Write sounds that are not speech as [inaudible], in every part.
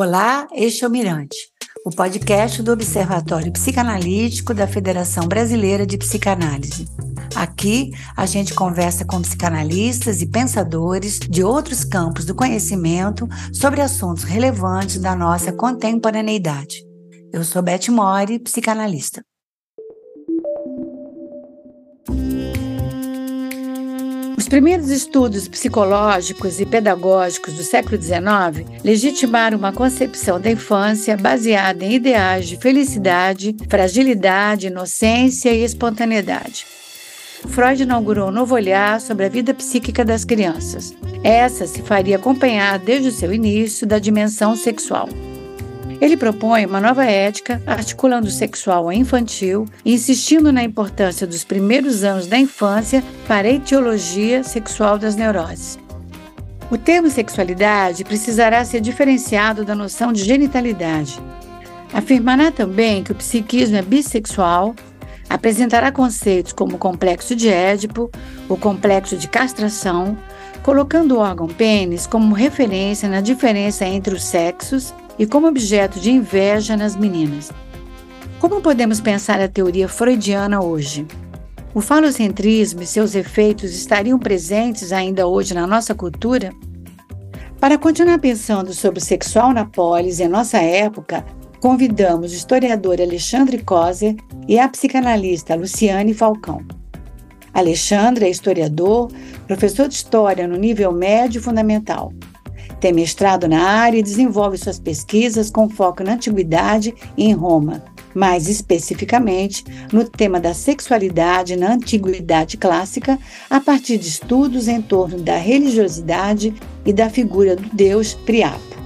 Olá, este é o Mirante, o podcast do Observatório Psicanalítico da Federação Brasileira de Psicanálise. Aqui a gente conversa com psicanalistas e pensadores de outros campos do conhecimento sobre assuntos relevantes da nossa contemporaneidade. Eu sou Beth Mori, psicanalista. Os primeiros estudos psicológicos e pedagógicos do século XIX legitimaram uma concepção da infância baseada em ideais de felicidade, fragilidade, inocência e espontaneidade. Freud inaugurou um novo olhar sobre a vida psíquica das crianças. Essa se faria acompanhar desde o seu início da dimensão sexual. Ele propõe uma nova ética, articulando o sexual ao infantil insistindo na importância dos primeiros anos da infância para a etiologia sexual das neuroses. O termo sexualidade precisará ser diferenciado da noção de genitalidade. Afirmará também que o psiquismo é bissexual, apresentará conceitos como o complexo de Édipo, o complexo de castração, colocando o órgão pênis como referência na diferença entre os sexos e como objeto de inveja nas meninas. Como podemos pensar a teoria freudiana hoje? O falocentrismo e seus efeitos estariam presentes ainda hoje na nossa cultura? Para continuar pensando sobre o sexual na polis em nossa época, convidamos o historiador Alexandre Coser e a psicanalista Luciane Falcão. Alexandre é historiador, professor de história no nível médio fundamental. Tem mestrado na área e desenvolve suas pesquisas com foco na antiguidade e em Roma, mais especificamente no tema da sexualidade na antiguidade clássica, a partir de estudos em torno da religiosidade e da figura do deus Priapo.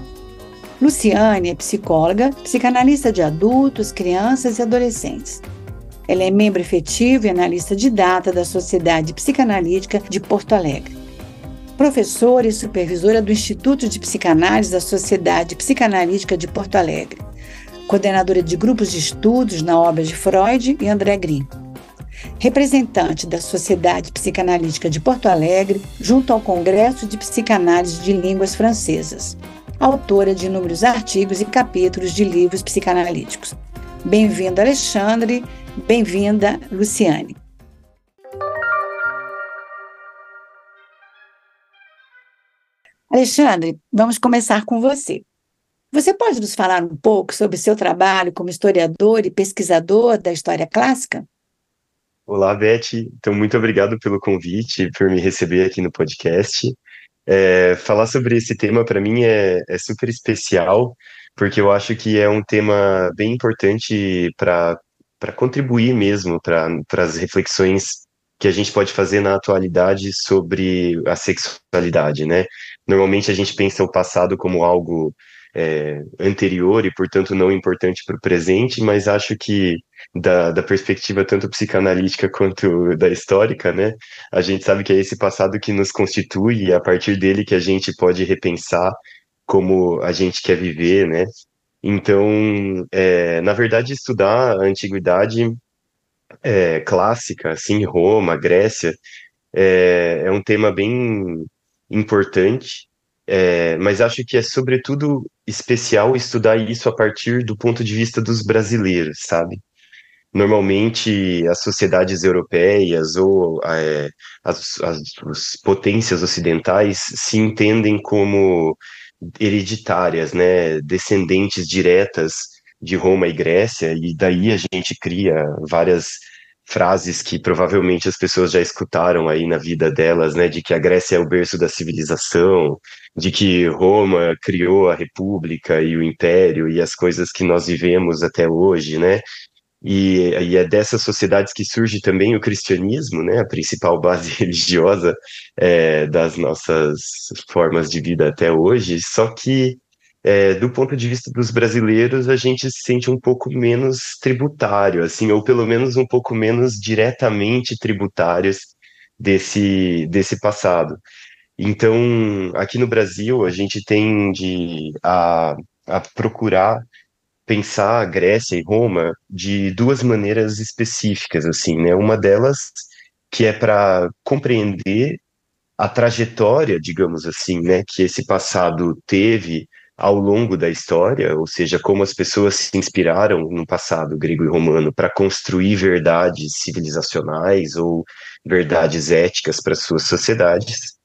Luciane é psicóloga, psicanalista de adultos, crianças e adolescentes. Ela é membro efetivo e analista de data da Sociedade Psicanalítica de Porto Alegre professora e supervisora do Instituto de Psicanálise da Sociedade Psicanalítica de Porto Alegre, coordenadora de grupos de estudos na obra de Freud e André Green, representante da Sociedade Psicanalítica de Porto Alegre junto ao Congresso de Psicanálise de Línguas Francesas, autora de inúmeros artigos e capítulos de livros psicanalíticos. Bem-vindo, Alexandre. Bem-vinda, Luciane. Alexandre, vamos começar com você. Você pode nos falar um pouco sobre seu trabalho como historiador e pesquisador da história clássica? Olá, Beth. Então, muito obrigado pelo convite, por me receber aqui no podcast. É, falar sobre esse tema, para mim, é, é, super especial, porque eu acho que é um tema bem importante para contribuir mesmo para as reflexões que a gente pode fazer na atualidade sobre a sexualidade, né? Normalmente a gente pensa o passado como algo é, anterior e, portanto, não importante para o presente, mas acho que da, da, perspectiva tanto psicanalítica quanto da histórica, né, a gente sabe que é esse passado que nos constitui e é a partir dele que a gente pode repensar como a gente quer viver, né. Então, é, na verdade, estudar a antiguidade é, clássica, assim, Roma, Grécia, é, é um tema bem importante, é, mas acho que é sobretudo especial estudar isso a partir do ponto de vista dos brasileiros, sabe? Normalmente as sociedades europeias ou é, as, as, as potências ocidentais se entendem como hereditárias, né, descendentes diretas de Roma e Grécia, e daí a gente cria várias frases que provavelmente as pessoas já escutaram aí na vida delas, né, de que a Grécia é o berço da civilização, de que Roma criou a república e o império e as coisas que nós vivemos até hoje, né? E, e é dessas sociedades que surge também o cristianismo, né, a principal base [laughs] religiosa é, das nossas formas de vida até hoje, só que é, do ponto de vista dos brasileiros, a gente se sente um pouco menos tributário, assim, ou pelo menos um pouco menos diretamente tributários desse, desse passado. Então, aqui no Brasil, a gente tende a, a procurar pensar a Grécia e Roma de duas maneiras específicas, assim, né? Uma delas que é para compreender a trajetória, digamos assim, né, que esse passado teve ao longo da história, ou seja, como as pessoas se inspiraram no passado grego e romano para construir verdades civilizacionais ou verdades éticas para suas sociedades,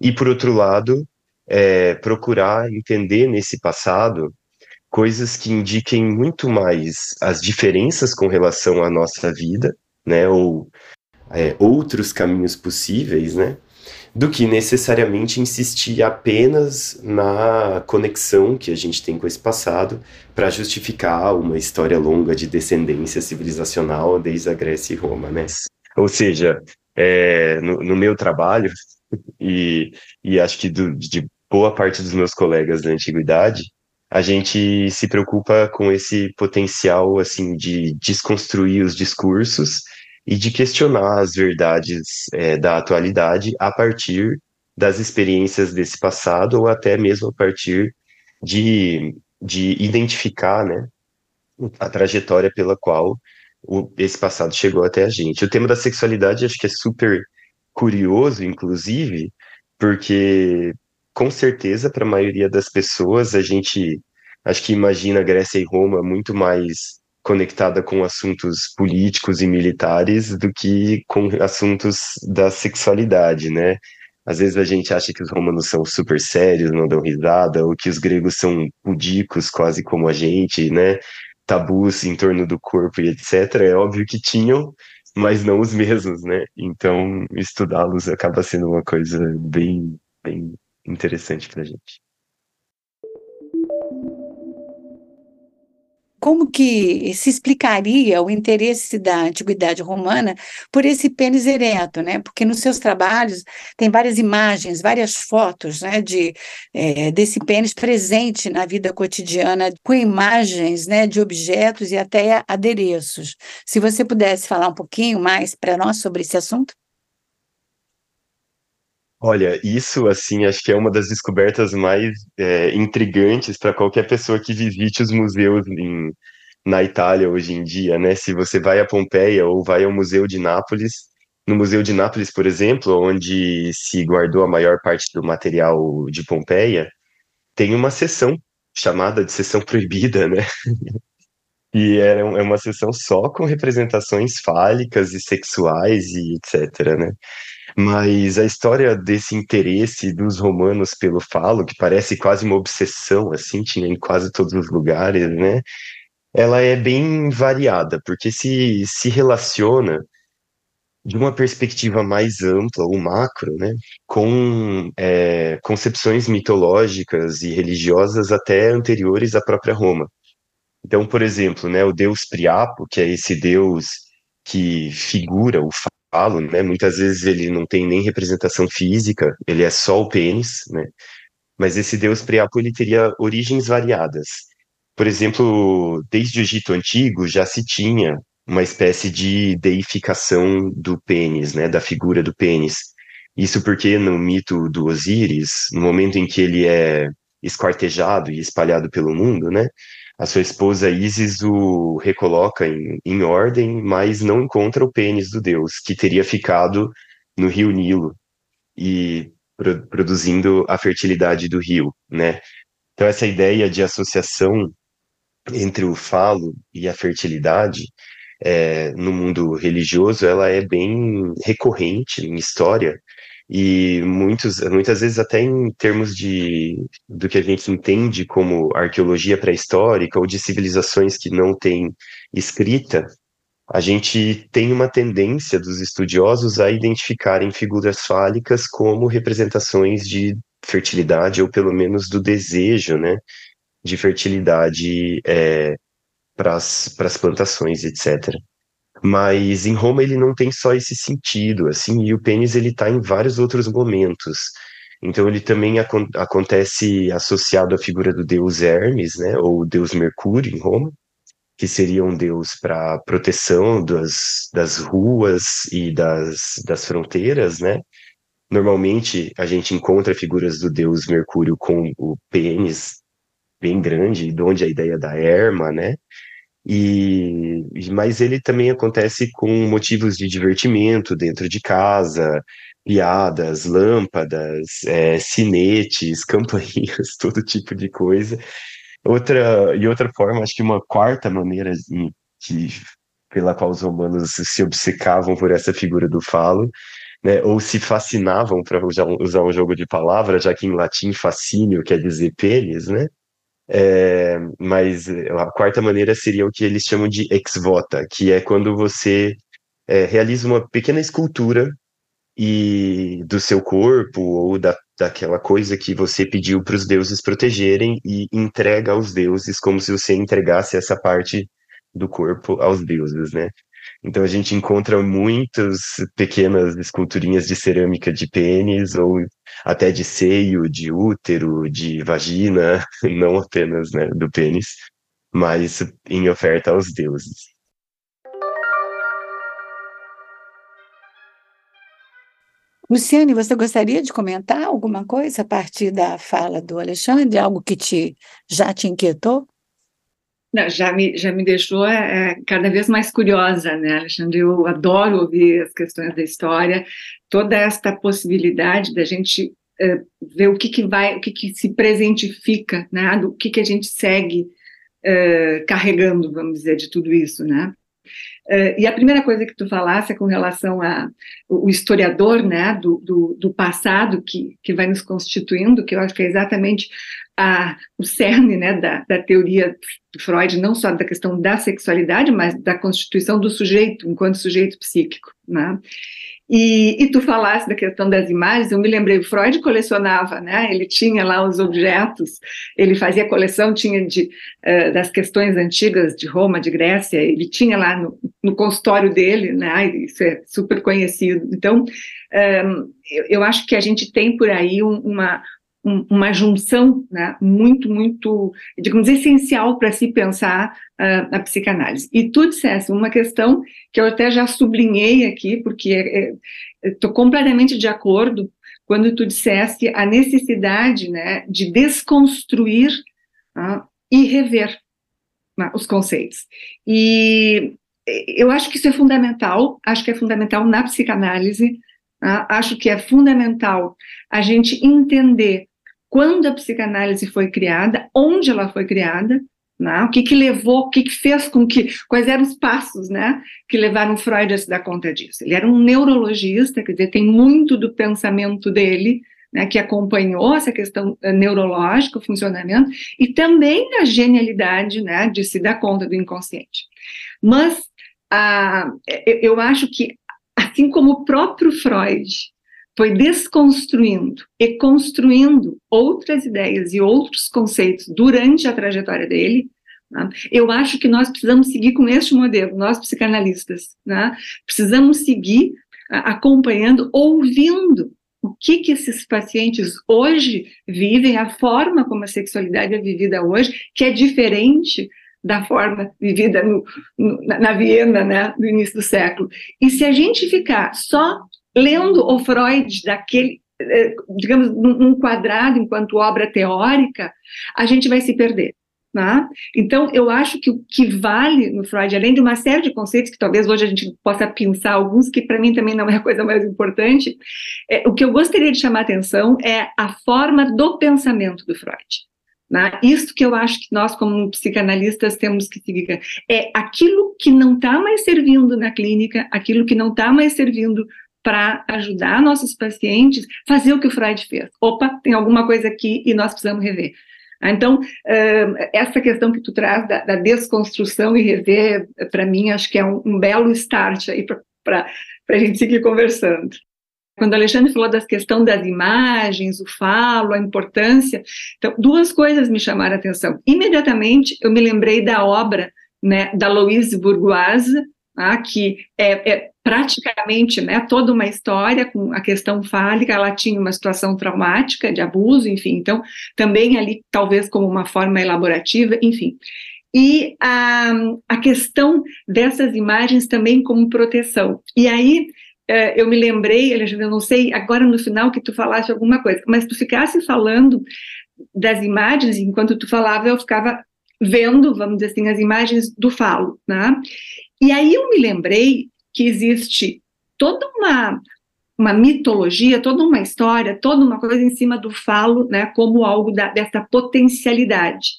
e por outro lado, é, procurar entender nesse passado coisas que indiquem muito mais as diferenças com relação à nossa vida, né, ou é, outros caminhos possíveis, né, do que necessariamente insistir apenas na conexão que a gente tem com esse passado para justificar uma história longa de descendência civilizacional desde a Grécia e Roma, né? Ou seja, é, no, no, meu trabalho [laughs] e, e acho que do, de boa parte dos meus colegas da antiguidade, a gente se preocupa com esse potencial assim de desconstruir os discursos e de questionar as verdades é, da atualidade a partir das experiências desse passado ou até mesmo a partir de, de identificar né, a trajetória pela qual o, esse passado chegou até a gente. O tema da sexualidade acho que é super curioso, inclusive, porque com certeza para a maioria das pessoas a gente acho que imagina Grécia e Roma muito mais conectada com assuntos políticos e militares do que com assuntos da sexualidade, né? Às vezes a gente acha que os romanos são super sérios, não dão risada, ou que os gregos são pudicos, quase como a gente, né? Tabus em torno do corpo e etc. É óbvio que tinham, mas não os mesmos, né? Então, estudá-los acaba sendo uma coisa bem, bem interessante para a gente. Como que se explicaria o interesse da antiguidade romana por esse pênis ereto, né? Porque nos seus trabalhos tem várias imagens, várias fotos, né, de é, desse pênis presente na vida cotidiana, com imagens, né, de objetos e até adereços. Se você pudesse falar um pouquinho mais para nós sobre esse assunto? Olha, isso, assim, acho que é uma das descobertas mais é, intrigantes para qualquer pessoa que visite os museus em, na Itália hoje em dia, né? Se você vai a Pompeia ou vai ao Museu de Nápoles, no Museu de Nápoles, por exemplo, onde se guardou a maior parte do material de Pompeia, tem uma seção chamada de seção proibida, né? [laughs] E é, é uma seção só com representações fálicas e sexuais e etc, né? Mas a história desse interesse dos romanos pelo falo, que parece quase uma obsessão, assim, tinha em quase todos os lugares, né? Ela é bem variada, porque se, se relaciona de uma perspectiva mais ampla, ou macro, né, com é, concepções mitológicas e religiosas até anteriores à própria Roma. Então, por exemplo, né, o deus Priapo, que é esse deus que figura o falo, né? Muitas vezes ele não tem nem representação física, ele é só o pênis, né? Mas esse deus Priapo ele teria origens variadas. Por exemplo, desde o Egito Antigo já se tinha uma espécie de deificação do pênis, né, da figura do pênis. Isso porque no mito do Osíris, no momento em que ele é esquartejado e espalhado pelo mundo, né, a sua esposa Isis o recoloca em, em ordem, mas não encontra o pênis do deus, que teria ficado no rio Nilo e pro, produzindo a fertilidade do rio, né? Então essa ideia de associação entre o falo e a fertilidade é, no mundo religioso, ela é bem recorrente em história e muitos, muitas vezes até em termos de do que a gente entende como arqueologia pré-histórica ou de civilizações que não têm escrita, a gente tem uma tendência dos estudiosos a identificarem figuras fálicas como representações de fertilidade ou pelo menos do desejo, né, de fertilidade é, para as plantações, etc. Mas em Roma ele não tem só esse sentido, assim, e o pênis ele está em vários outros momentos. Então ele também ac acontece associado à figura do deus Hermes, né, ou deus Mercúrio em Roma, que seria um deus para proteção das, das ruas e das, das fronteiras, né? Normalmente a gente encontra figuras do deus Mercúrio com o pênis bem grande, de onde a ideia da erma, né? E, mas ele também acontece com motivos de divertimento dentro de casa, piadas, lâmpadas, é, sinetes, [laughs] campainhas, todo tipo de coisa. Outra, e outra forma, acho que uma quarta maneira que, pela qual os romanos se obcecavam por essa figura do falo, né, ou se fascinavam, para usar, um jogo de palavras, já que em latim fascínio quer dizer pênis, né? É, mas a quarta maneira seria o que eles chamam de ex vota, que é quando você é, realiza uma pequena escultura e do seu corpo ou da, daquela coisa que você pediu para os deuses protegerem e entrega aos deuses como se você entregasse essa parte do corpo aos deuses, né? Então a gente encontra muitas pequenas esculturinhas de cerâmica de pênis ou até de seio, de útero, de vagina, [laughs] não apenas né, do pênis, mas em oferta aos deuses. Luciane, você gostaria de comentar alguma coisa a partir da fala do Alexandre, algo que te já te inquietou? Não, já me, já me deixou é, cada vez mais curiosa, né, Alexandre? Eu adoro ouvir as questões da história, toda esta possibilidade da gente é, ver o que, que vai, o que, que se presentifica, né, do que, que a gente segue é, carregando, vamos dizer, de tudo isso, né? E a primeira coisa que tu falasse é com relação a o historiador, né, do, do, do, passado que, que vai nos constituindo, que eu acho que é exatamente a, o cerne, né, da, da teoria de Freud, não só da questão da sexualidade, mas da constituição do sujeito enquanto sujeito psíquico, né? E, e, tu falasse da questão das imagens, eu me lembrei, Freud colecionava, né? Ele tinha lá os objetos, ele fazia coleção, tinha de, uh, das questões antigas de Roma, de Grécia, ele tinha lá no, no consultório dele, né? Isso é super conhecido. Então, um, eu, eu, acho que a gente tem por aí um, uma, uma junção né, muito, muito, digamos, essencial para se pensar uh, a psicanálise. E tu disseste uma questão que eu até já sublinhei aqui, porque estou é, é, completamente de acordo quando tu disseste a necessidade né, de desconstruir uh, e rever uh, os conceitos. E eu acho que isso é fundamental, acho que é fundamental na psicanálise, acho que é fundamental a gente entender quando a psicanálise foi criada, onde ela foi criada, né? o que, que levou, o que, que fez com que, quais eram os passos né, que levaram Freud a se dar conta disso. Ele era um neurologista, quer dizer, tem muito do pensamento dele né, que acompanhou essa questão eh, neurológica, o funcionamento, e também a genialidade né, de se dar conta do inconsciente. Mas a, eu acho que, assim como o próprio Freud foi desconstruindo e construindo outras ideias e outros conceitos durante a trajetória dele, né? eu acho que nós precisamos seguir com este modelo, nós psicanalistas, né? precisamos seguir acompanhando, ouvindo o que, que esses pacientes hoje vivem, a forma como a sexualidade é vivida hoje, que é diferente da forma vivida no, no, na Viena, né, no início do século. E se a gente ficar só lendo o Freud daquele, eh, digamos, num quadrado enquanto obra teórica, a gente vai se perder. Né? Então, eu acho que o que vale no Freud, além de uma série de conceitos que talvez hoje a gente possa pensar alguns, que para mim também não é a coisa mais importante, é, o que eu gostaria de chamar atenção é a forma do pensamento do Freud. Né? Isso que eu acho que nós, como psicanalistas, temos que seguir. É aquilo que não está mais servindo na clínica, aquilo que não está mais servindo para ajudar nossos pacientes fazer o que o Freud fez. Opa, tem alguma coisa aqui e nós precisamos rever. Ah, então, essa questão que tu traz da, da desconstrução e rever, para mim, acho que é um, um belo start aí para a gente seguir conversando. Quando o Alexandre falou da questão das imagens, o falo, a importância, então, duas coisas me chamaram a atenção. Imediatamente, eu me lembrei da obra né, da Louise Bourgeois, ah, que é, é, praticamente né, toda uma história com a questão fálica, ela tinha uma situação traumática de abuso, enfim, então também ali talvez como uma forma elaborativa, enfim. E a, a questão dessas imagens também como proteção. E aí é, eu me lembrei, eu não sei agora no final que tu falaste alguma coisa, mas tu ficasse falando das imagens, enquanto tu falava, eu ficava vendo, vamos dizer assim, as imagens do falo, né? E aí eu me lembrei que existe toda uma uma mitologia, toda uma história, toda uma coisa em cima do falo, né, como algo da, dessa potencialidade.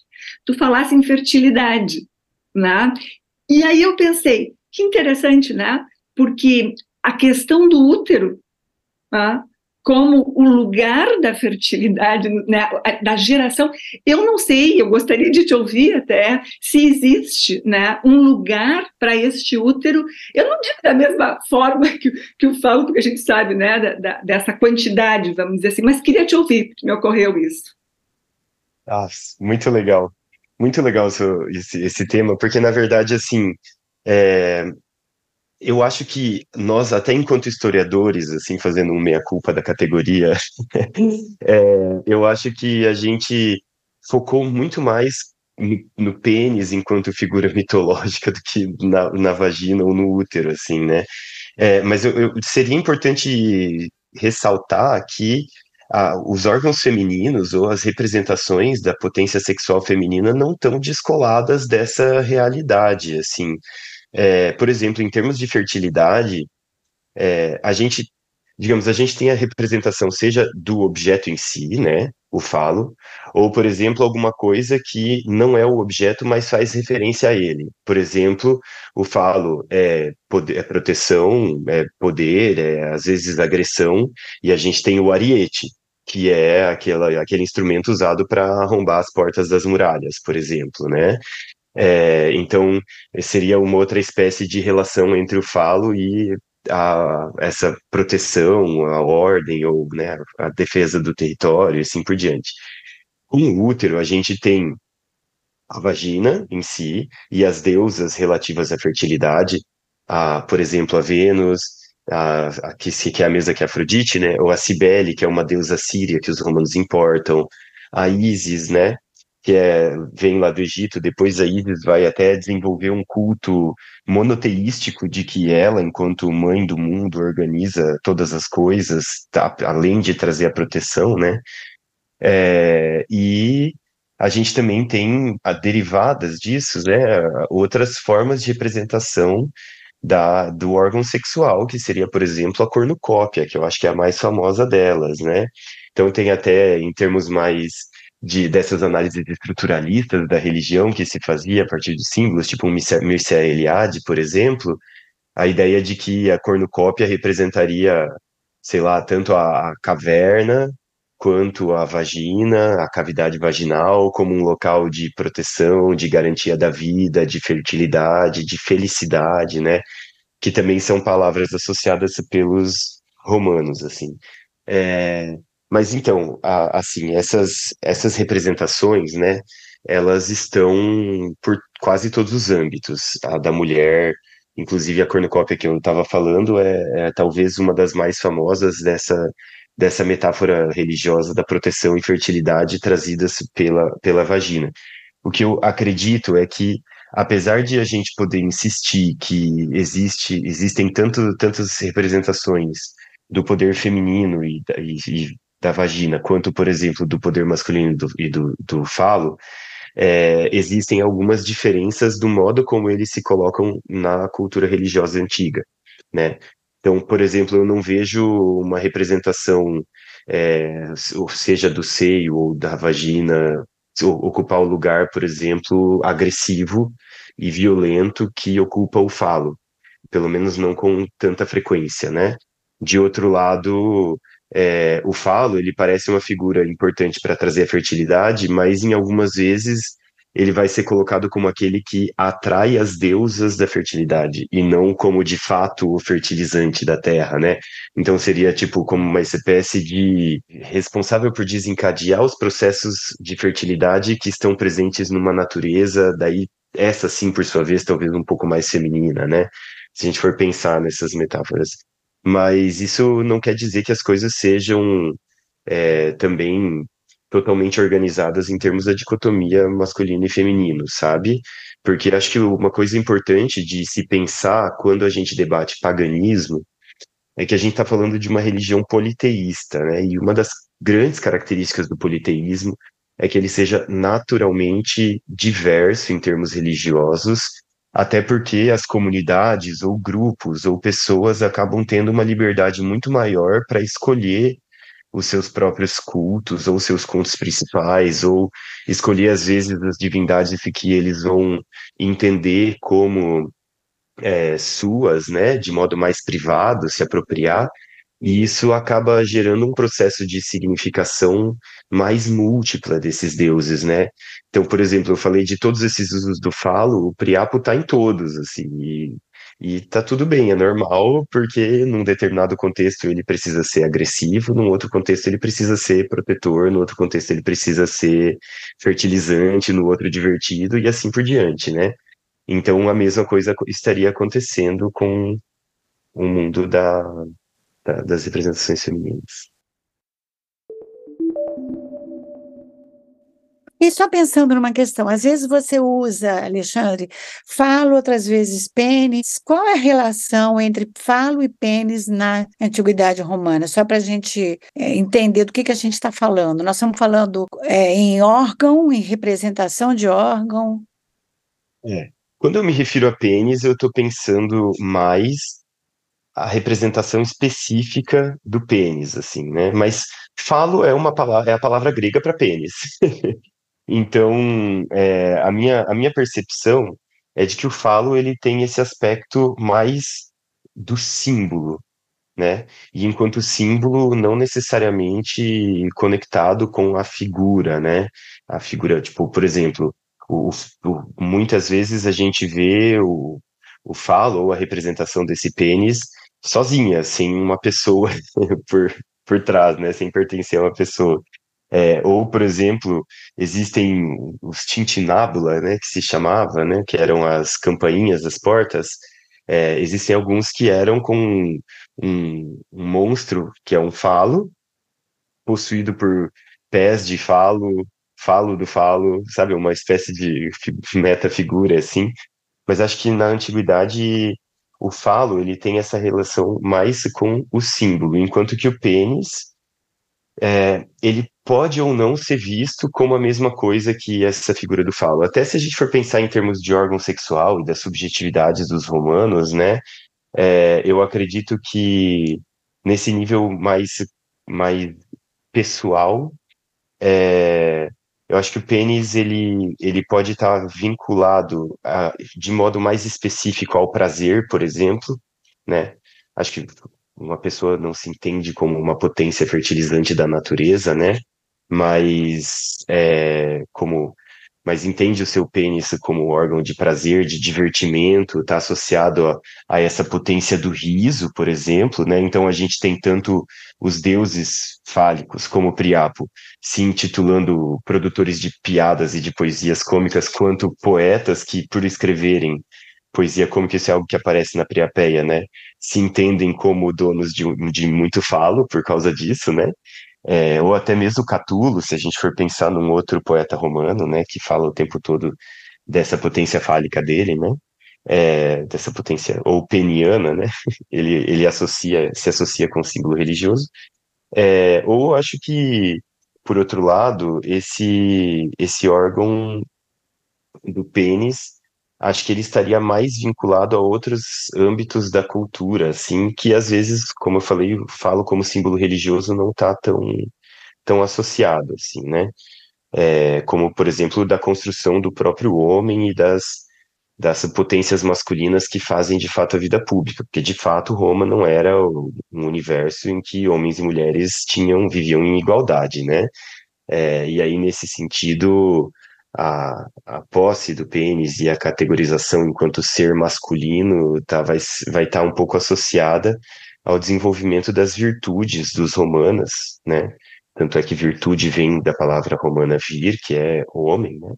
Tu falasse em fertilidade, né? E aí eu pensei, que interessante, né? Porque a questão do útero, né, como o lugar da fertilidade, né, da geração. Eu não sei, eu gostaria de te ouvir até, se existe né, um lugar para este útero. Eu não digo da mesma forma que, que eu falo, porque a gente sabe né, da, da, dessa quantidade, vamos dizer assim, mas queria te ouvir, porque me ocorreu isso. Ah, muito legal. Muito legal esse, esse tema, porque na verdade, assim, é, eu acho que nós, até enquanto historiadores, assim, fazendo um meia-culpa da categoria, [laughs] é, eu acho que a gente focou muito mais no, pênis enquanto figura [laughs] mitológica do que na, na vagina ou no útero, assim, né? É, mas eu, eu, seria importante ressaltar que ah, os órgãos femininos ou as representações da potência sexual feminina não estão descoladas dessa realidade, assim. É, por exemplo, em termos de fertilidade, é, a gente, digamos, a gente tem a representação seja do objeto em si, né, o falo, ou, por exemplo, alguma coisa que não é o objeto, mas faz referência a ele. Por exemplo, o falo é, poder, é proteção, é poder, é às vezes agressão, e a gente tem o ariete, que é aquela, aquele instrumento usado para arrombar as portas das muralhas, por exemplo, né? É, então, seria uma outra espécie de relação entre o falo e a, essa proteção, a ordem ou né, a defesa do território e assim por diante. Com o útero, a gente tem a vagina em si e as deusas relativas à fertilidade, a, por exemplo, a Vênus, a, a, que, que é a mesa que é Afrodite, né, ou a Cibele, que é uma deusa síria que os romanos importam, a Ísis, né, que é, vem lá do Egito, depois a Isis vai até desenvolver um culto monoteístico de que ela, enquanto mãe do mundo, organiza todas as coisas, tá, além de trazer a proteção, né? É, e a gente também tem a derivadas disso, né? Outras formas de representação da, do órgão sexual, que seria, por exemplo, a cornucópia, que eu acho que é a mais famosa delas, né? Então tem até, em termos mais de, dessas análises estruturalistas da religião que se fazia a partir de símbolos, tipo um Mircea Eliade, por exemplo, a ideia de que a cornucópia representaria, sei lá, tanto a, a caverna quanto a vagina, a cavidade vaginal, como um local de proteção, de garantia da vida, de fertilidade, de felicidade, né? Que também são palavras associadas pelos romanos, assim. É, mas então, a, assim, essas, essas representações, né, elas estão por quase todos os âmbitos. A da mulher, inclusive a cornucópia que eu estava falando, é, é, talvez uma das mais famosas dessa, dessa metáfora religiosa da proteção e fertilidade trazidas pela, pela vagina. O que eu acredito é que, apesar de a gente poder insistir que existe, existem tanto, tantas representações do poder feminino e, e, da vagina, quanto, por exemplo, do poder masculino do, e do, do falo, é, existem algumas diferenças do modo como eles se colocam na cultura religiosa antiga, né? Então, por exemplo, eu não vejo uma representação, é, seja do seio ou da vagina, ocupar o lugar, por exemplo, agressivo e violento que ocupa o falo, pelo menos não com tanta frequência, né? De outro lado, é, o falo, ele parece uma figura importante para trazer a fertilidade, mas em algumas vezes ele vai ser colocado como aquele que atrai as deusas da fertilidade e não como de fato o fertilizante da terra, né? Então seria tipo como uma espécie de responsável por desencadear os processos de fertilidade que estão presentes numa natureza, daí essa sim por sua vez talvez um pouco mais feminina, né? Se a gente for pensar nessas metáforas. Mas isso não quer dizer que as coisas sejam é, também totalmente organizadas em termos da dicotomia masculino e feminino, sabe? Porque acho que uma coisa importante de se pensar quando a gente debate paganismo é que a gente está falando de uma religião politeísta, né? E uma das grandes características do politeísmo é que ele seja naturalmente diverso em termos religiosos até porque as comunidades ou grupos ou pessoas acabam tendo uma liberdade muito maior para escolher os seus próprios cultos ou seus cultos principais ou escolher às vezes as divindades que eles vão entender como é, suas, né, de modo mais privado, se apropriar, e isso acaba gerando um processo de significação mais múltipla desses deuses, né? Então, por exemplo, eu falei de todos esses usos do falo, o Priapo está em todos, assim, e, e tá tudo bem, é normal, porque num determinado contexto ele precisa ser agressivo, num outro contexto ele precisa ser protetor, no outro contexto ele precisa ser fertilizante, no outro divertido, e assim por diante, né? Então a mesma coisa estaria acontecendo com o mundo da, da, das representações femininas. E só pensando numa questão, às vezes você usa, Alexandre, falo, outras vezes pênis. Qual é a relação entre falo e pênis na antiguidade romana? Só para a gente é, entender do que, que a gente está falando. Nós estamos falando é, em órgão, em representação de órgão. É. Quando eu me refiro a pênis, eu estou pensando mais a representação específica do pênis, assim, né? Mas falo é uma palavra, é a palavra grega para pênis. [laughs] então, é, a minha a minha percepção é de que o falo ele tem esse aspecto mais do símbolo, né? E enquanto símbolo não necessariamente conectado com a figura, né? A figura, tipo, por exemplo, o, o, muitas vezes a gente vê o, o falo ou a representação desse pênis sozinha, sem uma pessoa [laughs] por, por trás, né, sem pertencer a uma pessoa. É, ou, por exemplo, existem os tintinábula, né, que se chamava, né, que eram as campainhas das portas. É, existem alguns que eram com um, um, monstro que é um falo, possuído por pés de falo, falo do falo, sabe, uma espécie de metafigura assim. Mas acho que na antiguidade o falo ele tem essa relação mais com o símbolo, enquanto que o pênis é, ele pode ou não ser visto como a mesma coisa que essa figura do falo. Até se a gente for pensar em termos de órgão sexual e das subjetividades dos romanos, né, é, eu acredito que nesse nível mais, mais pessoal, é, eu acho que o pênis ele, ele pode estar vinculado a, de modo mais específico ao prazer, por exemplo, né? Acho que uma pessoa não se entende como uma potência fertilizante da natureza, né? Mas é, como mas entende o seu pênis como órgão de prazer, de divertimento, está associado a, a, essa potência do riso, por exemplo, né? Então a gente tem tanto os deuses fálicos como Priapo se intitulando produtores de piadas e de poesias cômicas, quanto poetas que, por escreverem poesia cômica, isso é algo que aparece na Priapeia, né? Se entendem como donos de, de muito falo por causa disso, né? É, ou até mesmo Catulo, se a gente for pensar num outro poeta romano, né, que fala o tempo todo dessa potência fálica dele, né, é, dessa potência ou peniana, né, [laughs] ele, ele associa, se associa com o símbolo religioso, é, ou acho que, por outro lado, esse, esse órgão do pênis acho que ele estaria mais vinculado a outros âmbitos da cultura, assim, que às vezes, como eu falei, falo como símbolo religioso, não está tão, tão associado, assim, né? É, como, por exemplo, da construção do próprio homem e das, das potências masculinas que fazem, de fato, a vida pública, porque, de fato, Roma não era um universo em que homens e mulheres tinham, viviam em igualdade, né? É, e aí, nesse sentido, a, a posse do pênis e a categorização enquanto ser masculino tá, vai estar vai tá um pouco associada ao desenvolvimento das virtudes dos romanas, né? Tanto é que virtude vem da palavra romana vir, que é homem, né?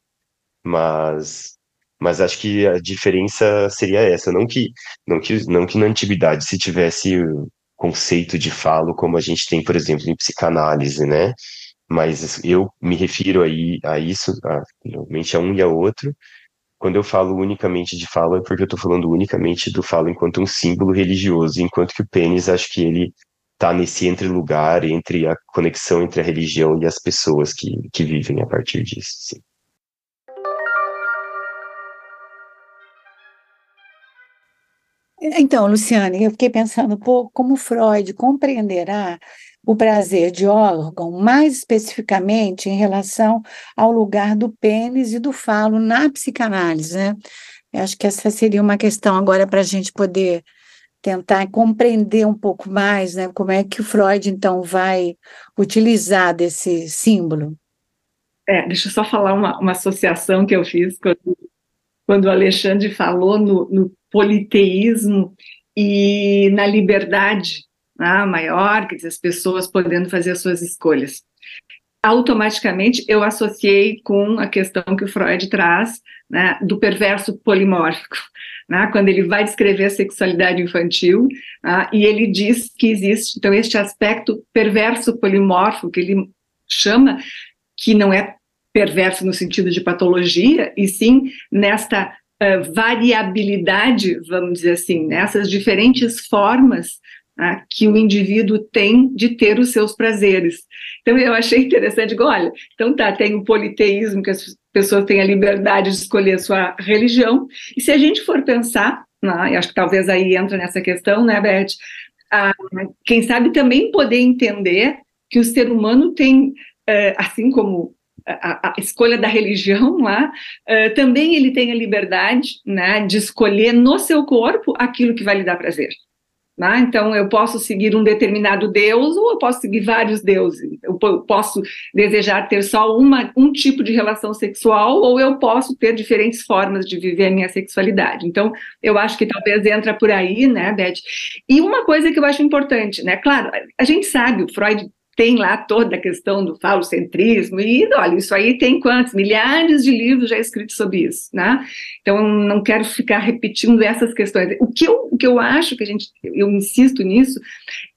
Mas, mas acho que a diferença seria essa, não que, não que, não que na antiguidade se tivesse conceito de falo como a gente tem, por exemplo, em psicanálise, né? Mas eu me refiro aí a isso, a, realmente a um e a outro. Quando eu falo unicamente de falo, é porque eu estou falando unicamente do falo enquanto um símbolo religioso, enquanto que o pênis, acho que ele está nesse entre lugar, entre a conexão entre a religião e as pessoas que, que vivem a partir disso. Sim. Então, Luciane, eu fiquei pensando pouco como Freud compreenderá o prazer de órgão, mais especificamente em relação ao lugar do pênis e do falo na psicanálise, né? Eu acho que essa seria uma questão agora para a gente poder tentar compreender um pouco mais, né? Como é que Freud, então, vai utilizar desse símbolo. É, deixa eu só falar uma, uma associação que eu fiz quando, quando o Alexandre falou no, no politeísmo e na liberdade né, maior, quer dizer, as pessoas podendo fazer as suas escolhas. Automaticamente eu associei com a questão que o Freud traz né, do perverso polimórfico, né, quando ele vai descrever a sexualidade infantil, né, e ele diz que existe, então, este aspecto perverso polimórfico, que ele chama, que não é perverso no sentido de patologia, e sim nesta uh, variabilidade, vamos dizer assim, nessas diferentes formas né, que o indivíduo tem de ter os seus prazeres. Então eu achei interessante, digo, olha, então tá, tem o politeísmo, que as pessoas têm a liberdade de escolher a sua religião, e se a gente for pensar, né, acho que talvez aí entra nessa questão, né, Beth, ah, quem sabe também poder entender que o ser humano tem, eh, assim como a, escolha da religião lá, [laughs] uh, também ele tem a liberdade né, de escolher no seu corpo aquilo que vai lhe dar prazer. Né? Então, eu posso seguir um determinado Deus ou eu posso seguir vários deuses. Eu posso desejar ter só uma, um tipo de relação sexual ou eu posso ter diferentes formas de viver a minha sexualidade. Então, eu acho que talvez entra por aí, né, Beth? E uma coisa que eu acho importante, né? Claro, a gente sabe, o Freud tem lá toda a questão do falocentrismo, e olha, isso aí tem quantos? Milhares de livros já escritos sobre isso, né? Então, não quero ficar repetindo essas questões. O que eu, o que eu acho que a gente, eu insisto nisso,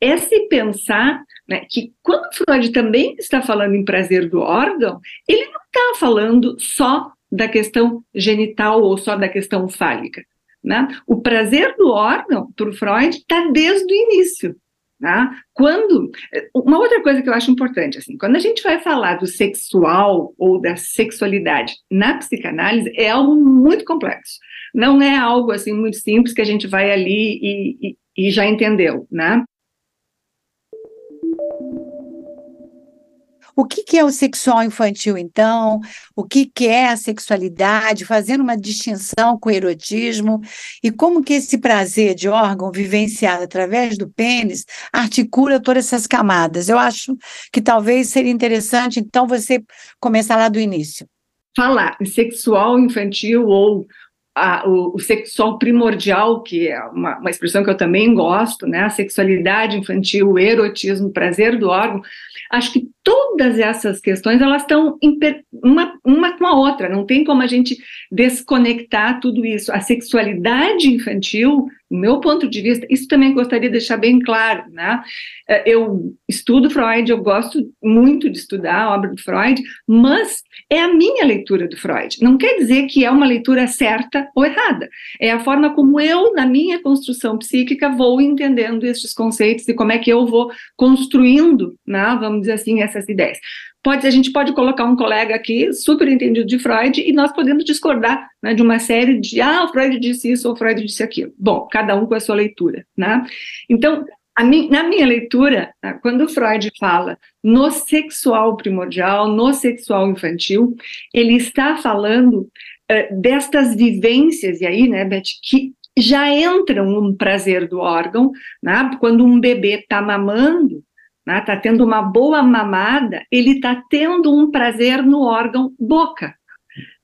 é se pensar né, que quando Freud também está falando em prazer do órgão, ele não está falando só da questão genital ou só da questão fálica. Né? O prazer do órgão, para Freud, está desde o início. Né? Quando uma outra coisa que eu acho importante assim, quando a gente vai falar do sexual ou da sexualidade na psicanálise é algo muito complexo. Não é algo assim muito simples que a gente vai ali e, e, e já entendeu, né? O que, que é o sexual infantil, então? O que, que é a sexualidade? Fazendo uma distinção com o erotismo e como que esse prazer de órgão vivenciado através do pênis articula todas essas camadas. Eu acho que talvez seria interessante, então, você começar lá do início. Falar sexual infantil ou a, o, o, sexual primordial, que é uma, uma, expressão que eu também gosto, né? A sexualidade infantil, o erotismo, o prazer do órgão, Acho que todas essas questões elas estão uma, uma com a outra, não tem como a gente desconectar tudo isso. A sexualidade infantil, do meu ponto de vista, isso também gostaria de deixar bem claro, né? É, eu estudo Freud, eu gosto muito de estudar a obra do Freud, mas é a minha leitura do Freud. Não quer dizer que é uma leitura certa ou errada. É a forma como eu, na minha construção psíquica, vou entendendo estes conceitos e como é que eu vou construindo, né, vamos dizer assim, essas ideias. Pode, a gente pode colocar um colega aqui, super entendido de Freud, e nós podemos discordar né, de uma série de, ah, o Freud disse isso ou Freud disse aquilo. Bom, cada um com a sua leitura, né? Então, na minha leitura, né, quando Freud fala no sexual primordial, no sexual infantil, ele está falando uh, destas vivências, e aí, né, Beth, que já entram no prazer do órgão, né, quando um bebê está mamando, está né, tendo uma boa mamada, ele está tendo um prazer no órgão boca.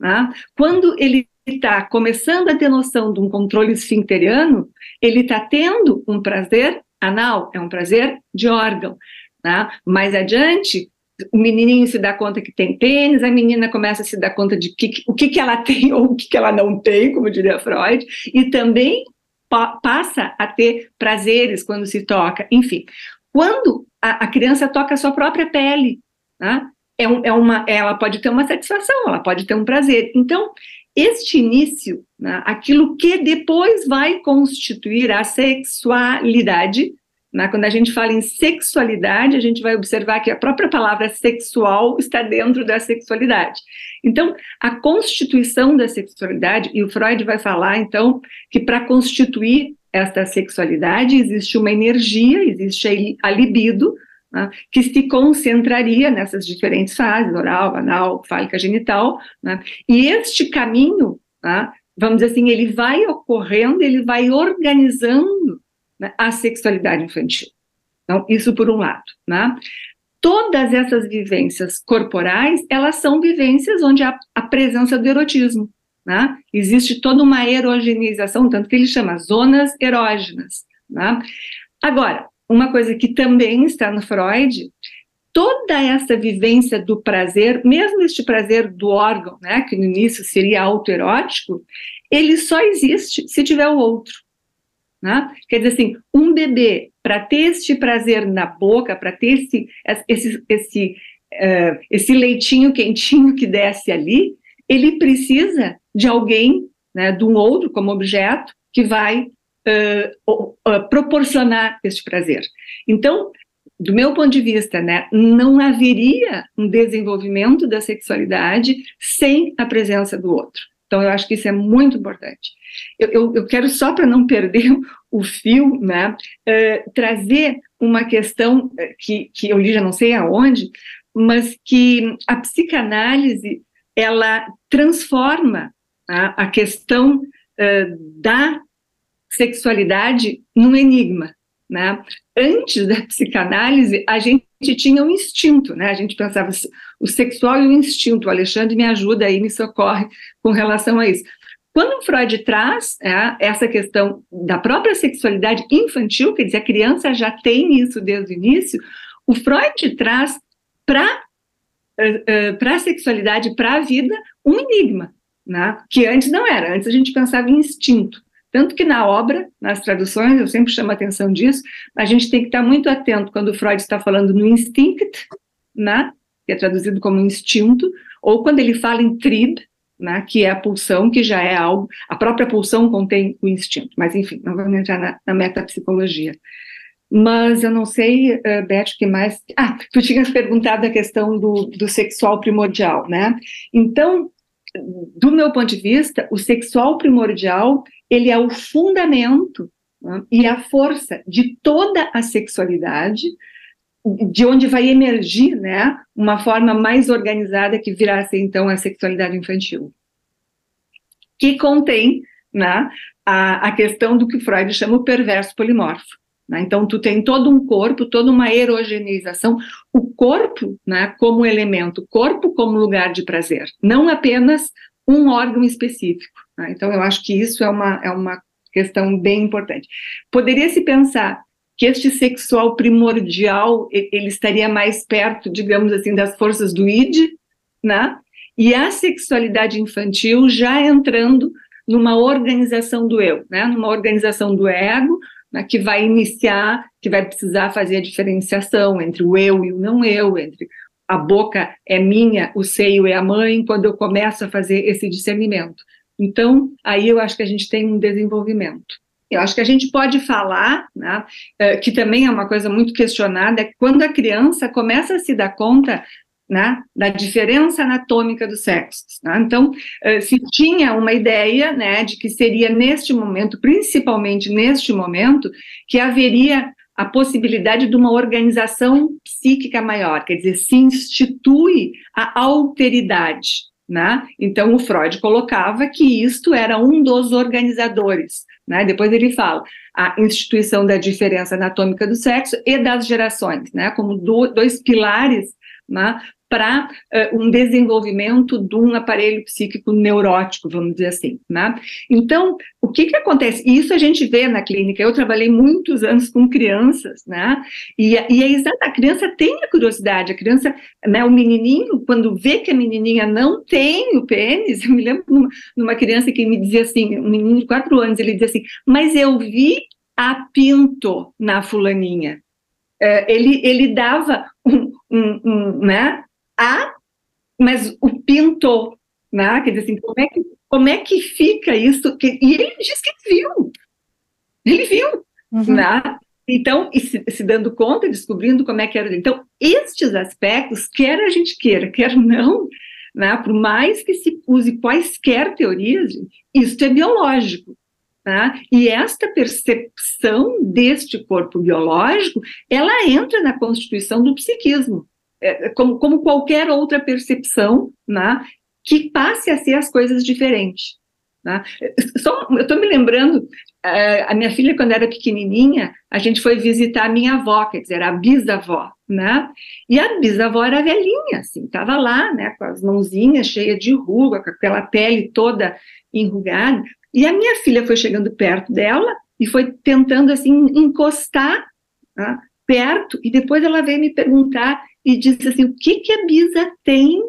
Né? Quando ele está começando a ter noção de um controle esfincteriano, ele está tendo um prazer anal, é um prazer de órgão. Né? Mais adiante, o menininho se dá conta que tem pênis, a menina começa a se dar conta de que, o que, que ela [laughs] tem ou o que, que ela não tem, como diria Freud, e também pa passa a ter prazeres quando se toca. Enfim, quando a, a criança toca a sua própria pele, né? é, um, é uma, ela pode ter uma satisfação, ela pode ter um prazer. Então, este início, né, aquilo que depois vai constituir a sexualidade, né, quando a gente fala em sexualidade, a gente vai observar que a própria palavra sexual está dentro da sexualidade. Então, a constituição da sexualidade, e o Freud vai falar, então, que para constituir esta sexualidade, existe uma energia, existe a libido, né, que se concentraria nessas diferentes fases, oral, anal, fálica, genital, né, e este caminho, né, vamos dizer assim, ele vai ocorrendo, ele vai organizando né, a sexualidade infantil. Então, isso por um lado, né? Todas essas vivências corporais, elas são vivências onde há a presença do erotismo, né? Existe toda uma erogeneização, tanto que ele chama zonas erógenas, né? Agora, uma coisa que também está no Freud, toda essa vivência do prazer, mesmo este prazer do órgão, né, que no início seria autoerótico, ele só existe se tiver o outro. Né? Quer dizer assim, um bebê, para ter este prazer na boca, para ter esse, esse, esse, uh, esse leitinho quentinho que desce ali, ele precisa de alguém, né, de um outro como objeto, que vai uh, uh, proporcionar este prazer. Então, do meu ponto de vista, né, não haveria um desenvolvimento da sexualidade sem a presença do outro. Então, eu acho que isso é muito importante. Eu, eu, eu quero, só para não perder o fio, né, uh, trazer uma questão que, que eu li já não sei aonde, mas que a psicanálise, ela transforma a, questão uh, da sexualidade num enigma. Né? Antes da psicanálise, a gente tinha um instinto, né? A gente pensava o sexual e o instinto. O Alexandre me ajuda aí, me socorre com relação a isso. Quando Freud traz é, essa questão da própria sexualidade infantil, quer dizer, a criança já tem isso desde o início, o Freud traz para eh, eh, para a sexualidade, para a vida, um enigma, né? que antes não era, antes a gente pensava em instinto. Tanto que na obra, nas traduções, eu sempre chamo a atenção disso, a gente tem que estar muito atento quando Freud está falando no instinct, né, que é traduzido como instinto, ou quando ele fala em trib, né, que é a pulsão, que já é algo, a própria pulsão contém o instinto, mas enfim, não vamos entrar na, na metapsicologia. Mas eu não sei, uh, Beth, que mais. Ah, tu tinhas [laughs] perguntado a questão do, do sexual primordial, né? Então, do meu ponto de vista, o sexual primordial ele é o fundamento né, e a força de toda a sexualidade, de onde vai emergir, né, uma forma mais organizada que virá ser então a sexualidade infantil, que contém, né, a, a questão do que Freud chama o perverso polimorfo. Né? Então, tu tem todo um corpo, toda uma erogeneização, o corpo né, como elemento, corpo como lugar de prazer, não apenas um órgão específico. Né? Então, eu acho que isso é uma, é uma questão bem importante. Poderia se pensar que este sexual primordial ele estaria mais perto, digamos assim, das forças do id, né? E a sexualidade infantil já entrando numa organização do eu, né? Numa organização do ego, né? que vai iniciar, que vai precisar fazer a diferenciação entre o eu e o não eu, entre a boca é minha, o seio é a mãe, quando eu começo a fazer esse discernimento. Então, aí eu acho que a gente tem um desenvolvimento. Eu acho que a gente pode falar, né, eh, que também é uma coisa muito questionada, é quando a criança começa a se dar conta né, da diferença anatômica dos sexos. Né? Então, eh, se tinha uma ideia né, de que seria neste momento, principalmente neste momento, que haveria a possibilidade de uma organização psíquica maior, quer dizer, se institui a alteridade. Né? Então, o Freud colocava que isto era um dos organizadores. Né? Depois ele fala a instituição da diferença anatômica do sexo e das gerações, né? como do, dois pilares né, para uh, um desenvolvimento de um aparelho psíquico neurótico, vamos dizer assim. Né? Então, o que, que acontece? Isso a gente vê na clínica. Eu trabalhei muitos anos com crianças, né? E, e é exato, a criança tem a curiosidade, a criança, né, o menininho, quando vê que a menininha não tem o pênis, [laughs] eu me lembro numa, numa criança que me dizia assim, um menino de quatro anos, ele dizia assim, mas eu vi a pinto na fulaninha. Uh, ele, ele dava um, um, um, né, a, mas o pintou, né? Quer dizer assim, como é que, como é que fica isso? Que, e ele diz que ele viu, ele viu, uhum. né? Então, se, se, dando conta, descobrindo como é que era. Então, estes aspectos, quer a gente queira, quer não, né, por mais que se use quaisquer teorias, isso é biológico. Tá? E esta percepção deste corpo biológico, ela entra na constituição do psiquismo, é, como, como qualquer outra percepção, né, que passe a ser as coisas diferentes. Né? Só, eu estou me lembrando, é, a minha filha, quando era pequenininha, a gente foi visitar a minha avó, quer dizer, a bisavó, né? E a bisavó era velhinha, assim, estava lá, né, com as mãozinhas cheias de ruga, com aquela pele toda enrugada. E a minha filha foi chegando perto dela e foi tentando, assim, encostar né, perto, e depois ela veio me perguntar e disse assim, o que que a bisa tem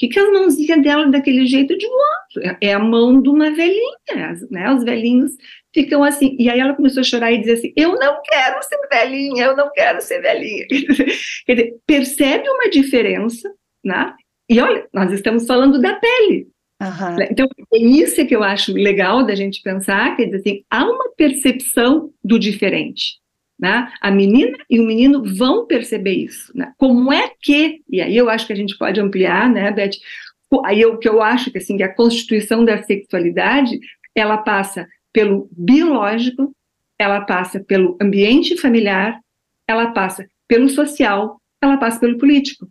que, que as mãozinhas dela daquele jeito de moto? É, é a mão de uma velhinha, né? Os velhinhos ficam assim. E aí ela começou a chorar e dizer assim: Eu não quero ser velhinha, eu não quero ser velhinha. [laughs] Quer dizer, percebe uma diferença, né? E olha, nós estamos falando da pele. Uhum. Então, é isso que eu acho legal da gente pensar, quer dizer assim, há uma percepção do diferente. Né? A menina e o menino vão perceber isso. Né? Como é que, e aí eu acho que a gente pode ampliar, né, Beth? Aí o que eu acho que assim que a constituição da sexualidade ela passa pelo biológico, ela passa pelo ambiente familiar, ela passa pelo social, ela passa pelo político.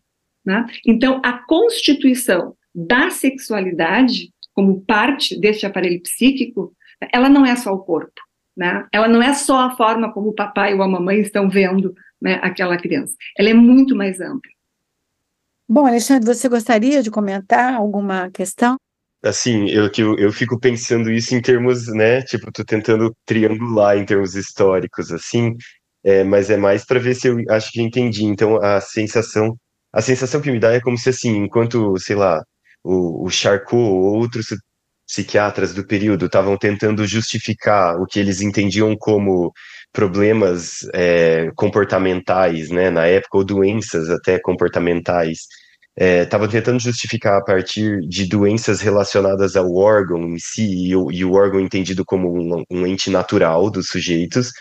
Né? Então, a constituição da sexualidade como parte deste aparelho psíquico, ela não é só o corpo. Né? Ela não é só a forma como o papai ou a mamãe estão vendo né, aquela criança, ela é muito mais ampla. Bom, Alexandre, você gostaria de comentar alguma questão? Assim, eu, eu, eu fico pensando isso em termos, né? Tipo, tô tentando triangular em termos históricos, assim, é, mas é mais para ver se eu acho que entendi. Então, a sensação, a sensação que me dá é como se, assim, enquanto, sei lá, o, o Charcot ou outros psiquiatras do período estavam tentando justificar o que eles entendiam como problemas é, comportamentais, né, na época, ou doenças até comportamentais, estavam é, tentando justificar a partir de doenças relacionadas ao órgão em si, e o, e o órgão entendido como um, um ente natural dos sujeitos,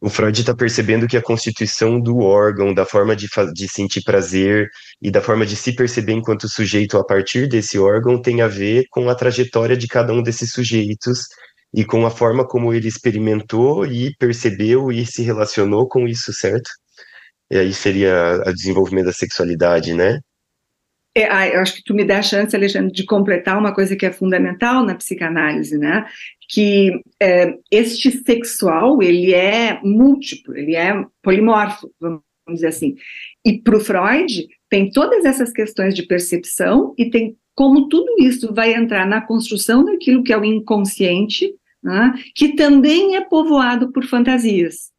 o Freud está percebendo que a constituição do órgão, da forma de, de sentir prazer e da forma de se perceber enquanto sujeito a partir desse órgão tem a ver com a trajetória de cada um desses sujeitos e com a forma como ele experimentou e percebeu e se relacionou com isso, certo? E aí seria o desenvolvimento da sexualidade, né? É, eu acho que tu me dá a chance, Alexandre, de completar uma coisa que é fundamental na psicanálise, né? Que é, este sexual, ele é múltiplo, ele é polimorfo, vamos dizer assim. E para o Freud, tem todas essas questões de percepção e tem como tudo isso vai entrar na construção daquilo que é o inconsciente, né? que também é povoado por fantasias.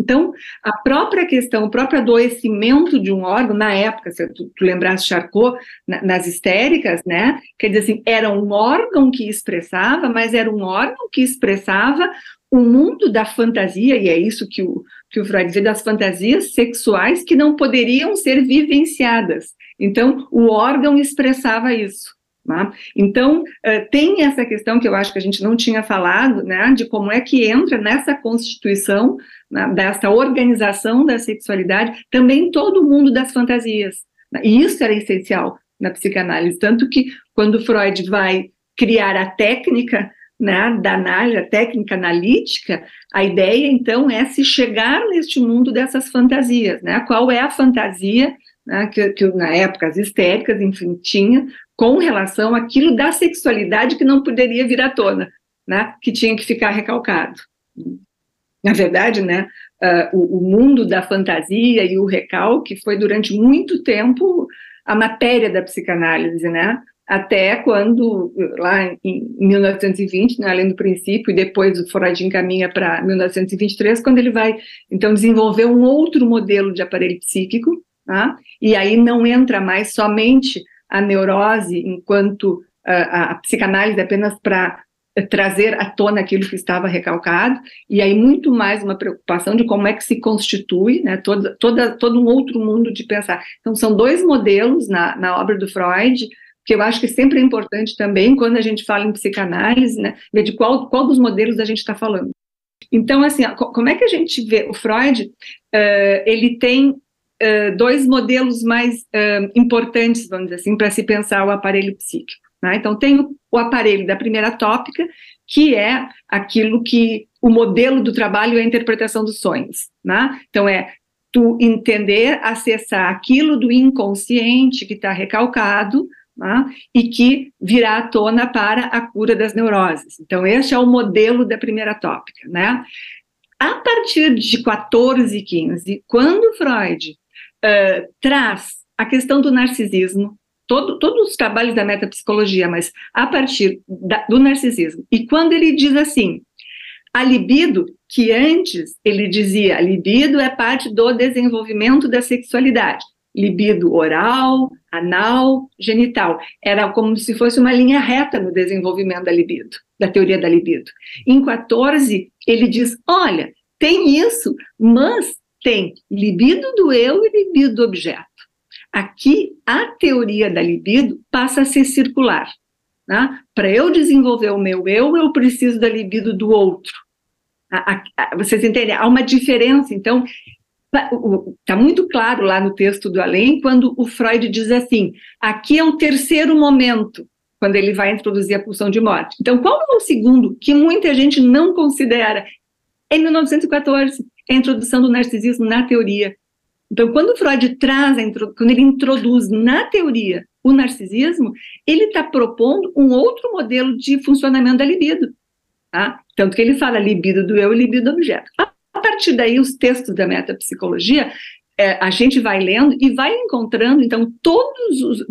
Então, a própria questão, o próprio adoecimento de um órgão, na época, se tu, tu lembrasse Charcot, na, nas histéricas, né, quer dizer assim, era um órgão que expressava, mas era um órgão que expressava o mundo da fantasia, e é isso que o, que o Freud vê, das fantasias sexuais que não poderiam ser vivenciadas. Então, o órgão expressava isso. Né? Então, uh, tem essa questão que eu acho que a gente não tinha falado, né, de como é que entra nessa constituição, né, dessa organização da sexualidade, também todo o mundo das fantasias. Né? E isso era essencial na psicanálise, tanto que quando Freud vai criar a técnica né, da análise, a técnica analítica, a ideia então é se chegar neste mundo dessas fantasias, né? Qual é a fantasia né, que, que, na época as histéricas, enfim, tinha com relação àquilo da sexualidade que não poderia vir à tona, né, que tinha que ficar recalcado. Na verdade, né, uh, o, o, mundo da fantasia e o recalque foi durante muito tempo a matéria da psicanálise, né, até quando, lá em 1920, né, além do princípio, e depois o Freud encaminha para 1923, quando ele vai, então, desenvolver um outro modelo de aparelho psíquico, tá? e aí não entra mais somente a neurose enquanto a, a psicanálise apenas para trazer à tona aquilo que estava recalcado, e aí muito mais uma preocupação de como é que se constitui, né, toda, toda, todo um outro mundo de pensar. Então, são dois modelos na, na obra do Freud, que eu acho que sempre é importante também, quando a gente fala em psicanálise, né, ver de qual, qual dos modelos a gente está falando. Então, assim, como é que a gente vê o Freud, uh, ele tem uh, dois modelos mais uh, importantes, vamos dizer assim, para se pensar o aparelho psíquico. Né? Então, tem o aparelho da primeira tópica, que é aquilo que o modelo do trabalho é a interpretação dos sonhos, né? Então é tu entender, acessar aquilo do inconsciente que está recalcado, né? e que virá à tona para a cura das neuroses. Então, esse é o modelo da primeira tópica, né? A partir de 14 e 15, quando Freud uh, traz a questão do narcisismo, todo, todos os trabalhos da metapsicologia, mas a partir da, do narcisismo, e quando ele diz assim, a libido, que antes ele dizia, a libido é parte do desenvolvimento da sexualidade, libido oral, anal, genital. Era como se fosse uma linha reta no desenvolvimento da libido, da teoria da libido. Em 14, ele diz: olha, tem isso, mas tem libido do eu e libido do objeto. Aqui, a teoria da libido passa a ser circular. Né? Para eu desenvolver o meu eu, eu preciso da libido do outro. A, a, a, vocês entendem? Há uma diferença. Então, Está muito claro lá no texto do Além, quando o Freud diz assim: aqui é o terceiro momento, quando ele vai introduzir a pulsão de morte. Então, qual é o segundo que muita gente não considera? Em 1914, é a introdução do narcisismo na teoria. Então, quando Freud traz, quando ele introduz na teoria o narcisismo, ele está propondo um outro modelo de funcionamento da libido. Tá? Tanto que ele fala libido do eu e libido do objeto. A partir daí, os textos da metapsicologia, é, a gente vai lendo e vai encontrando, então, todos os.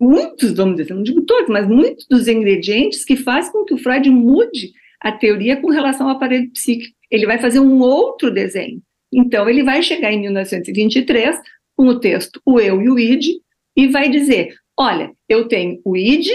Muitos, vamos dizer, não digo todos, mas muitos dos ingredientes que fazem com que o Freud mude a teoria com relação ao aparelho psíquico. Ele vai fazer um outro desenho. Então, ele vai chegar em 1923 com o texto O Eu e o Id e vai dizer: olha, eu tenho o id,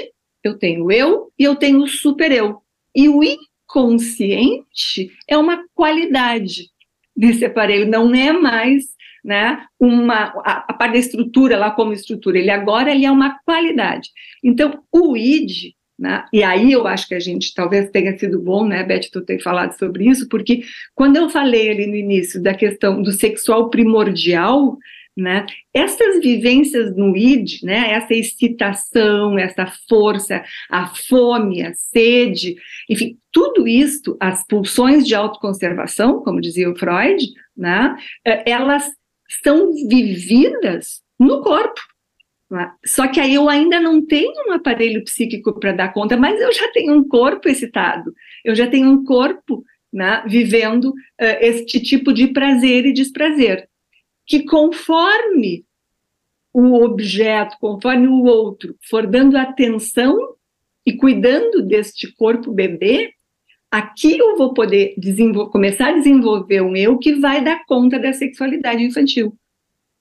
eu tenho o eu e eu tenho o super-eu. E o consciente é uma qualidade desse aparelho, não é mais né, uma, a, a parte da estrutura lá como estrutura, ele agora ele é uma qualidade. Então, o ID, né, e aí eu acho que a gente talvez tenha sido bom, né, Beth, tu ter falado sobre isso, porque quando eu falei ali no início da questão do sexual primordial, né? Essas vivências no id, né? essa excitação, essa força, a fome, a sede, enfim, tudo isso, as pulsões de autoconservação, como dizia o Freud, né? Eh, elas são vividas no corpo. Só que aí eu ainda não tenho um aparelho psíquico para dar conta, mas eu já tenho um corpo excitado, eu já tenho um corpo né, vivendo uh, este tipo de prazer e desprazer. Que conforme o objeto, conforme o outro for dando atenção e cuidando deste corpo bebê, aqui eu vou poder começar a desenvolver um eu que vai dar conta da sexualidade infantil.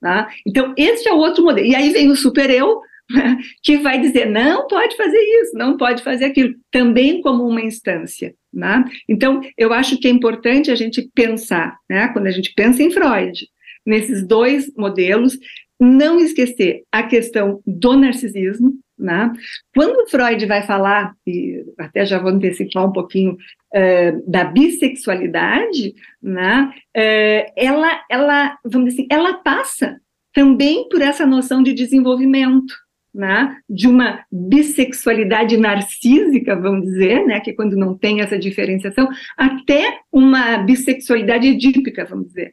Tá? Então, esse é o outro modelo. E aí vem o super-eu, [laughs] que vai dizer, não pode fazer isso, não pode fazer aquilo, também como uma instância. Né? Então, eu acho que é importante a gente pensar, né, quando a gente pensa em Freud, nesses dois modelos, não esquecer a questão do narcisismo, né? Quando Freud vai falar, e até já vou antecipar um pouquinho, uh, da bissexualidade, né? Uh, ela, ela, vamos dizer assim, ela passa também por essa noção de desenvolvimento, né, de uma bissexualidade narcísica, vamos dizer, né, que é quando não tem essa diferenciação, até uma bissexualidade edípica, vamos dizer,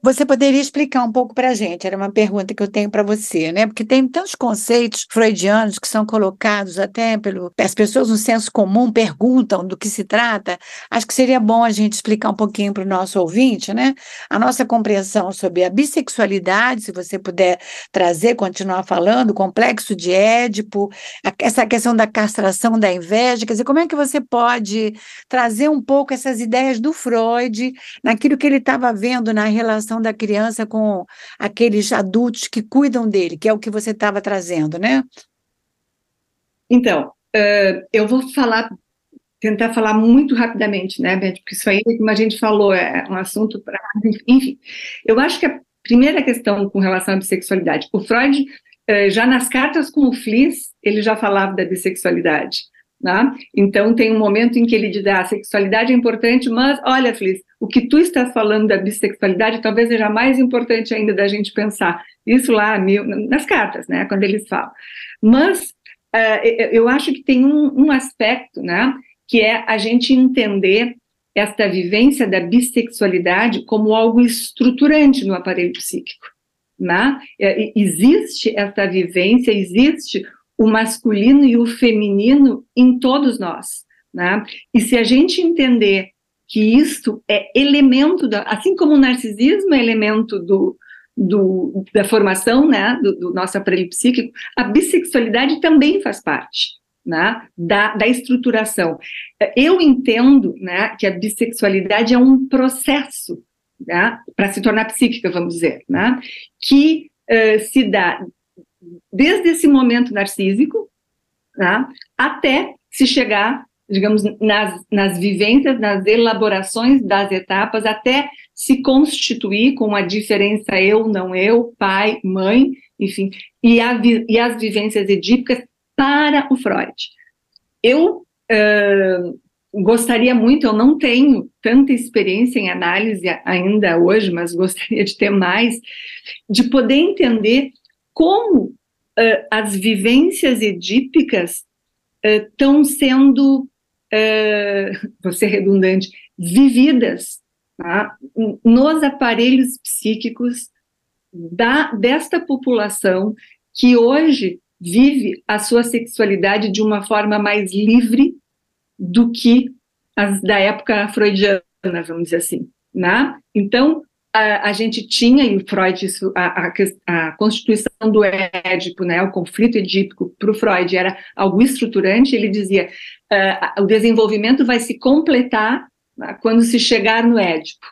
Você poderia explicar um pouco para a gente? Era uma pergunta que eu tenho para você, né? Porque tem tantos conceitos freudianos que são colocados até pelo. As pessoas no senso comum perguntam do que se trata. Acho que seria bom a gente explicar um pouquinho para o nosso ouvinte, né? A nossa compreensão sobre a bissexualidade, se você puder trazer, continuar falando, o complexo de Édipo, essa questão da castração da inveja. Quer dizer, como é que você pode trazer um pouco essas ideias do Freud naquilo que ele estava vendo na relação relação da criança com aqueles adultos que cuidam dele, que é o que você estava trazendo, né? Então, uh, eu vou falar, tentar falar muito rapidamente, né, Beth? Porque isso aí, como a gente falou, é um assunto para. Enfim, eu acho que a primeira questão com relação à bissexualidade, o Freud, uh, já nas cartas com o Fliss, ele já falava da bissexualidade. Né? Então, tem um momento em que ele diz: ah, a sexualidade é importante, mas olha, Feliz, o que tu estás falando da bissexualidade talvez seja mais importante ainda da gente pensar. Isso lá nas cartas, né, quando eles falam. Mas uh, eu acho que tem um, um aspecto, né, que é a gente entender esta vivência da bissexualidade como algo estruturante no aparelho psíquico. Né? Existe essa vivência, existe o masculino e o feminino em todos nós. Né? E se a gente entender que isto é elemento, da, assim como o narcisismo é elemento do, do, da formação né, do, do nosso aparelho psíquico, a bissexualidade também faz parte. Né, da, da estruturação. Eu entendo né, que a bissexualidade é um processo né, para se tornar psíquica, vamos dizer, né, que uh, se dá desde esse momento narcísico né, até se chegar, digamos, nas, nas vivências, nas elaborações das etapas, até se constituir com a diferença eu, não eu, pai, mãe, enfim, e, a, e as vivências edípicas para o Freud. Eu uh, gostaria muito, eu não tenho tanta experiência em análise ainda hoje, mas gostaria de ter mais, de poder entender como uh, as vivências edípicas estão uh, sendo, uh, vou ser redundante, vividas tá? nos aparelhos psíquicos da, desta população que hoje vive a sua sexualidade de uma forma mais livre do que as da época freudiana, vamos dizer assim. Né? Então, a, a, gente tinha, e Freud, isso, a, a, a, constituição do Édipo, né, o conflito edípico, para o Freud era algo estruturante, ele dizia, uh, o desenvolvimento vai se completar uh, quando se chegar no Édipo.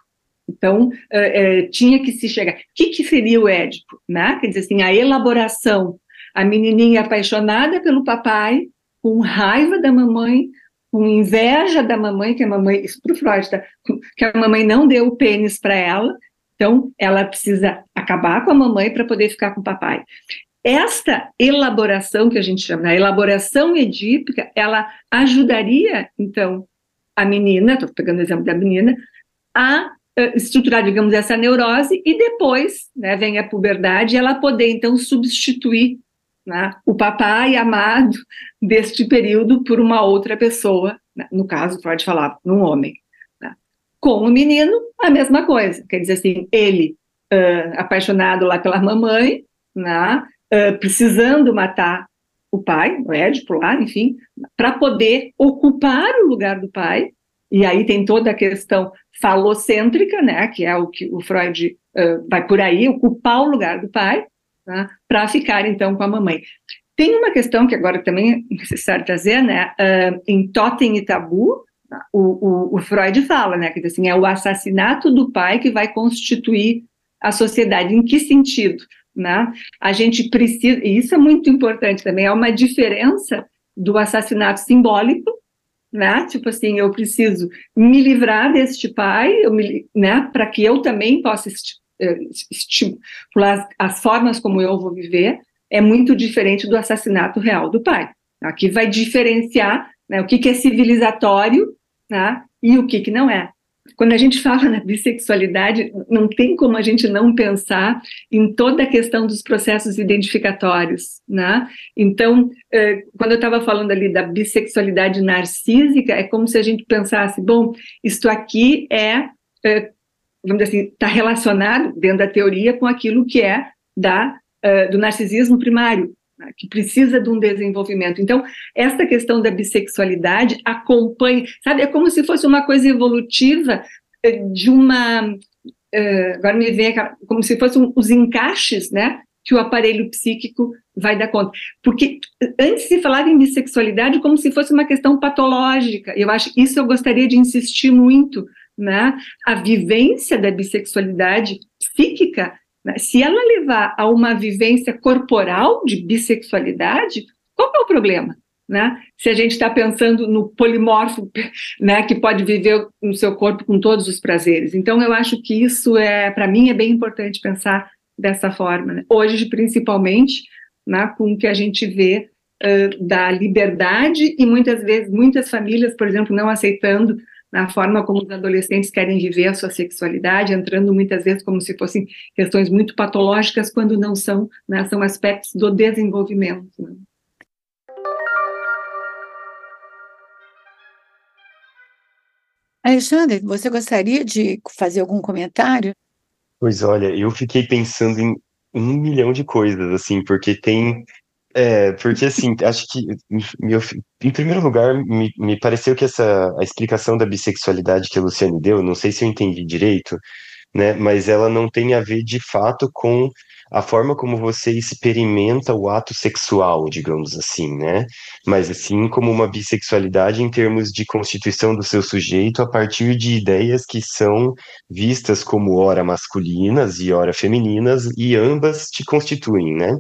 Então, uh, tinha que se chegar. O que, que seria o Édipo? Né? Quer dizer assim, a elaboração, a menininha apaixonada pelo papai, com raiva da mamãe, com inveja da mamãe, que a mamãe, isso para o Freud, tá? que a mamãe não deu o pênis para ela, então ela precisa acabar com a mamãe para poder ficar com o papai. Esta elaboração que a gente chama, a elaboração edípica, ela ajudaria, então, a menina, estou pegando o exemplo da menina, a uh, estruturar, digamos, essa neurose e depois, né, vem a puberdade, ela poder, então, substituir né, o papai amado deste período por uma outra pessoa, né, no caso, pode falar, num homem. Né. Com o menino, a mesma coisa, quer dizer assim, ele uh, apaixonado lá pela mamãe, uh, precisando matar o pai, o Édipo lá, enfim, para poder ocupar o lugar do pai, e aí tem toda a questão falocêntrica, né, que é o que o Freud uh, vai por aí, ocupar o lugar do pai, né, para ficar então com a mamãe. Tem uma questão que agora também é necessário trazer, né? Uh, em Totem e Tabu, o, o, o, Freud fala, né? Que assim, é o assassinato do pai que vai constituir a sociedade. Em que sentido? Né? A gente precisa, e isso é muito importante também, é uma diferença do assassinato simbólico, né? Tipo assim, eu preciso me livrar deste pai, né? Para que eu também possa eh, estimular as formas como eu vou viver, é muito diferente do assassinato real do pai. Aqui vai diferenciar né, o que, que é civilizatório né, e o que, que não é. Quando a gente fala na bissexualidade, não tem como a gente não pensar em toda a questão dos processos identificatórios, né? Então, eh, quando eu estava falando ali da bissexualidade narcísica, é como se a gente pensasse, bom, isto aqui é eh, vamos dizer assim, está relacionado, dentro da teoria, com aquilo que é da, uh, do narcisismo primário, né, que precisa de um desenvolvimento. Então, esta questão da bissexualidade acompanha, sabe, é como se fosse uma coisa evolutiva de uma. Uh, agora me vem como se fossem os encaixes, né? Que o aparelho psíquico vai dar conta. Porque antes se falava em bissexualidade como se fosse uma questão patológica. Eu acho isso eu gostaria de insistir muito, né, a vivência da bissexualidade psíquica, né, se ela levar a uma vivência corporal de bissexualidade, qual é o problema? Né? Se a gente está pensando no polimorfo, né, que pode viver no seu corpo com todos os prazeres. Então, eu acho que isso é, para mim, é bem importante pensar dessa forma. Né? Hoje, principalmente, né, com o que a gente vê uh, da liberdade e muitas vezes muitas famílias, por exemplo, não aceitando na forma como os adolescentes querem viver a sua sexualidade, entrando muitas vezes como se fossem questões muito patológicas, quando não são, né, são aspectos do desenvolvimento. Né. Alexandre, você gostaria de fazer algum comentário? Pois olha, eu fiquei pensando em um milhão de coisas, assim, porque tem. É, porque assim, acho que, meu, em primeiro lugar, me, me pareceu que essa a explicação da bissexualidade que a Luciane deu, não sei se eu entendi direito, né, mas ela não tem a ver de fato com a forma como você experimenta o ato sexual, digamos assim, né? Mas assim como uma bissexualidade em termos de constituição do seu sujeito a partir de ideias que são vistas como ora masculinas e ora femininas e ambas te constituem, né?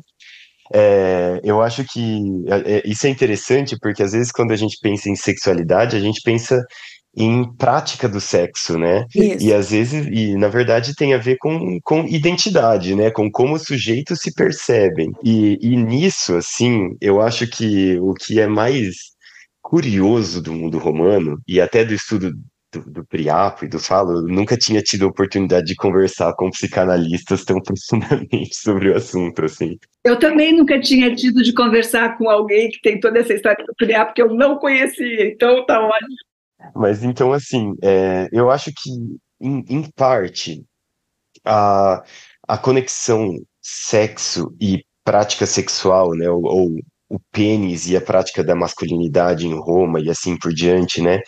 É, eu acho que é, é isso é interessante porque às vezes quando a gente pensa em sexualidade, a gente pensa em prática do sexo, né? Isso. E às vezes, e na verdade tem a ver com, com identidade, né? Com como os sujeitos se percebem. E, e nisso, assim, eu acho que o que é mais curioso do mundo romano, e até do estudo do, do Priapo e do Falo, eu nunca tinha tido a oportunidade de conversar com psicanalistas tão [laughs] profundamente sobre o assunto, assim. Eu também nunca tinha tido de conversar com alguém que tem toda essa história do Priapo que eu não conhecia, então tá ótimo. Mas então, assim, é, eu acho que, em, em parte, a, a conexão sexo e prática sexual, né, ou, ou, o pênis e a prática da masculinidade em Roma e assim por diante, né,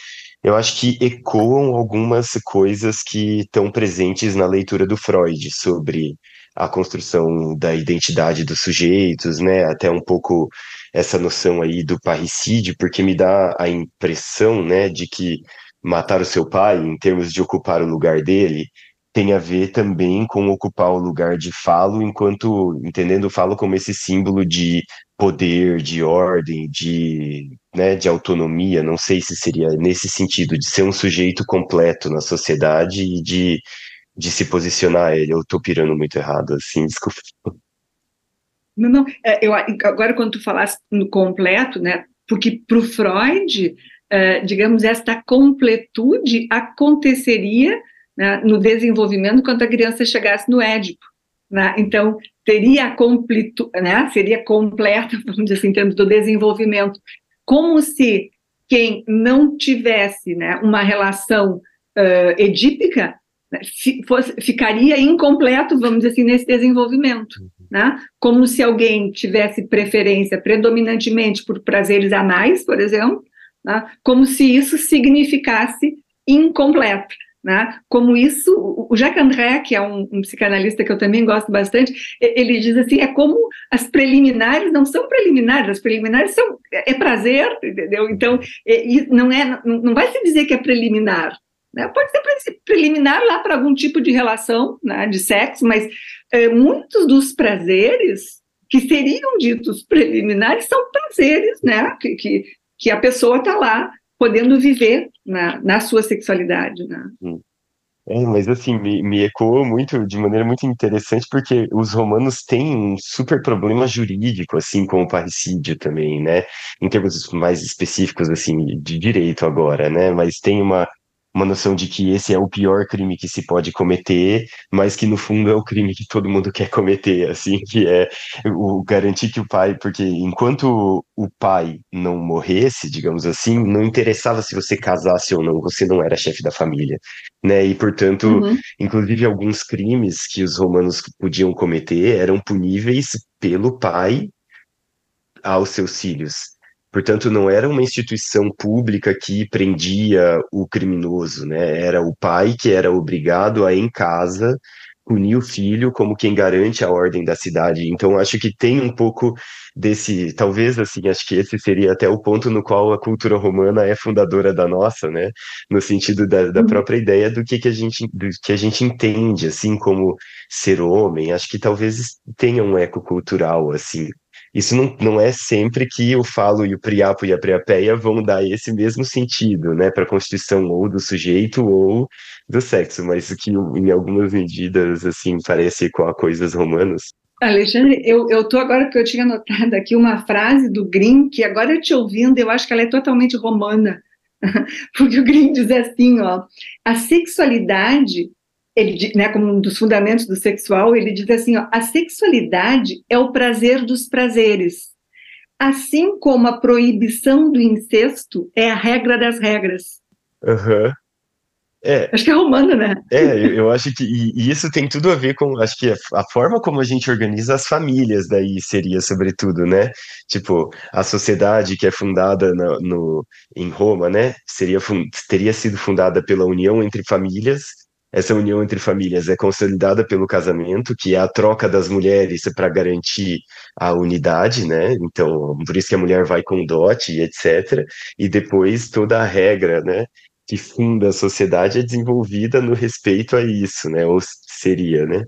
eu acho que ecoam algumas coisas que estão presentes na leitura do Freud sobre a construção da identidade dos sujeitos, né, até um pouco essa noção aí do parricídio, porque me dá a impressão, né, de que matar o seu pai, em termos de ocupar o lugar dele, tem a ver também com ocupar o lugar de falo, enquanto entendendo o falo como esse símbolo de poder, de ordem, de, né, de autonomia, não sei se seria nesse sentido, de ser um sujeito completo na sociedade e de, de se posicionar ele. Eu tô pirando muito errado, assim, [laughs] desculpa. Não, não. É, eu, agora, quando tu falaste no completo, né? Porque para o Freud, é, digamos, esta completude aconteceria né, no desenvolvimento quando a criança chegasse no Édipo. Né? Então, teria a completude, né? Seria completa, [laughs] vamos dizer assim, em termos do desenvolvimento. Como se quem não tivesse né, uma relação uh, edípica né, fosse, ficaria incompleto, vamos dizer assim, nesse desenvolvimento né? Como se alguém tivesse preferência predominantemente por prazeres anais, por exemplo, né? como se isso significasse incompleto. Né? Como isso, o Jacques André, que é um, um, psicanalista que eu também gosto bastante, ele diz assim: é como as preliminares não são preliminares, as preliminares são é prazer, entendeu? Então, é, não é, não vai se dizer que é preliminar, né? Pode ser preliminar lá para algum tipo de relação, né, de sexo, mas é, muitos dos prazeres que seriam ditos preliminares são prazeres, né, que, que, que a pessoa está lá podendo viver na, na sua sexualidade, né. Hum. É, mas assim, me, me ecoou muito, de maneira muito interessante, porque os romanos têm um super problema jurídico, assim, com o parricídio também, né, em termos mais específicos, assim, de direito agora, né, mas tem uma uma noção de que esse é o pior crime que se pode cometer, mas que no fundo é o crime que todo mundo quer cometer, assim, [laughs] que é o garantir que o pai, porque enquanto o pai não morresse, digamos assim, não interessava se você casasse ou não, você não era chefe da família, né? E portanto, uhum. inclusive alguns crimes que os romanos podiam cometer eram puníveis pelo pai aos seus filhos. Portanto, não era uma instituição pública que prendia o criminoso, né? Era o pai que era obrigado a, em casa, punir o filho como quem garante a ordem da cidade. Então, acho que tem um pouco desse, talvez assim, acho que esse seria até o ponto no qual a cultura romana é fundadora da nossa, né? No sentido da, da uhum. própria ideia do que, que a gente do que a gente entende, assim, como ser homem. Acho que talvez tenha um eco cultural, assim, isso não, não é sempre que o falo e o priapo e a priapeia vão dar esse mesmo sentido, né, para a constituição ou do sujeito ou do sexo, mas que em algumas medidas, assim, parece com a coisas romanas. Alexandre, eu estou agora que eu tinha anotado aqui uma frase do Grimm, que agora eu te ouvindo, eu acho que ela é totalmente romana, [laughs] porque o Grimm diz assim, ó, a sexualidade, ele, né, como um dos fundamentos do sexual, ele diz assim, ó, a sexualidade é o prazer dos prazeres, assim como a proibição do incesto é a regra das regras. Uhum. É, acho que é romano, né? É, eu acho que e isso tem tudo a ver com, acho que a forma como a gente organiza as famílias daí seria sobretudo, né? Tipo, a sociedade que é fundada no, no em Roma, né? Seria teria sido fundada pela união entre famílias. Essa união entre famílias é consolidada pelo casamento, que é a troca das mulheres para garantir a unidade, né? Então, por isso que a mulher vai com dote e etc. E depois toda a regra, né? que funda a sociedade é desenvolvida no respeito a isso, né? Ou seria, né?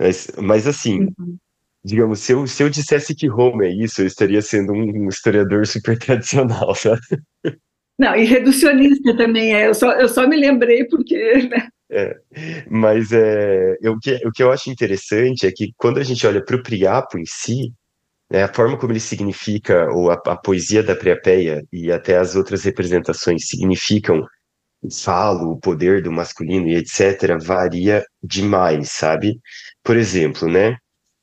Mas, mas assim, uhum. digamos, se eu, se eu dissesse que Roma é isso, eu estaria sendo um, historiador super [laughs] tradicional, sabe? Não, e reducionista também é. Eu só, eu só me lembrei porque. Né? É, mas é, eu, o, que, o que eu acho interessante é que quando a gente olha para o Priapo em si, né, a forma como ele significa, ou a, a poesia da Priapeia e até as outras representações significam falo, o poder do masculino e etc., varia demais, sabe? Por exemplo, né?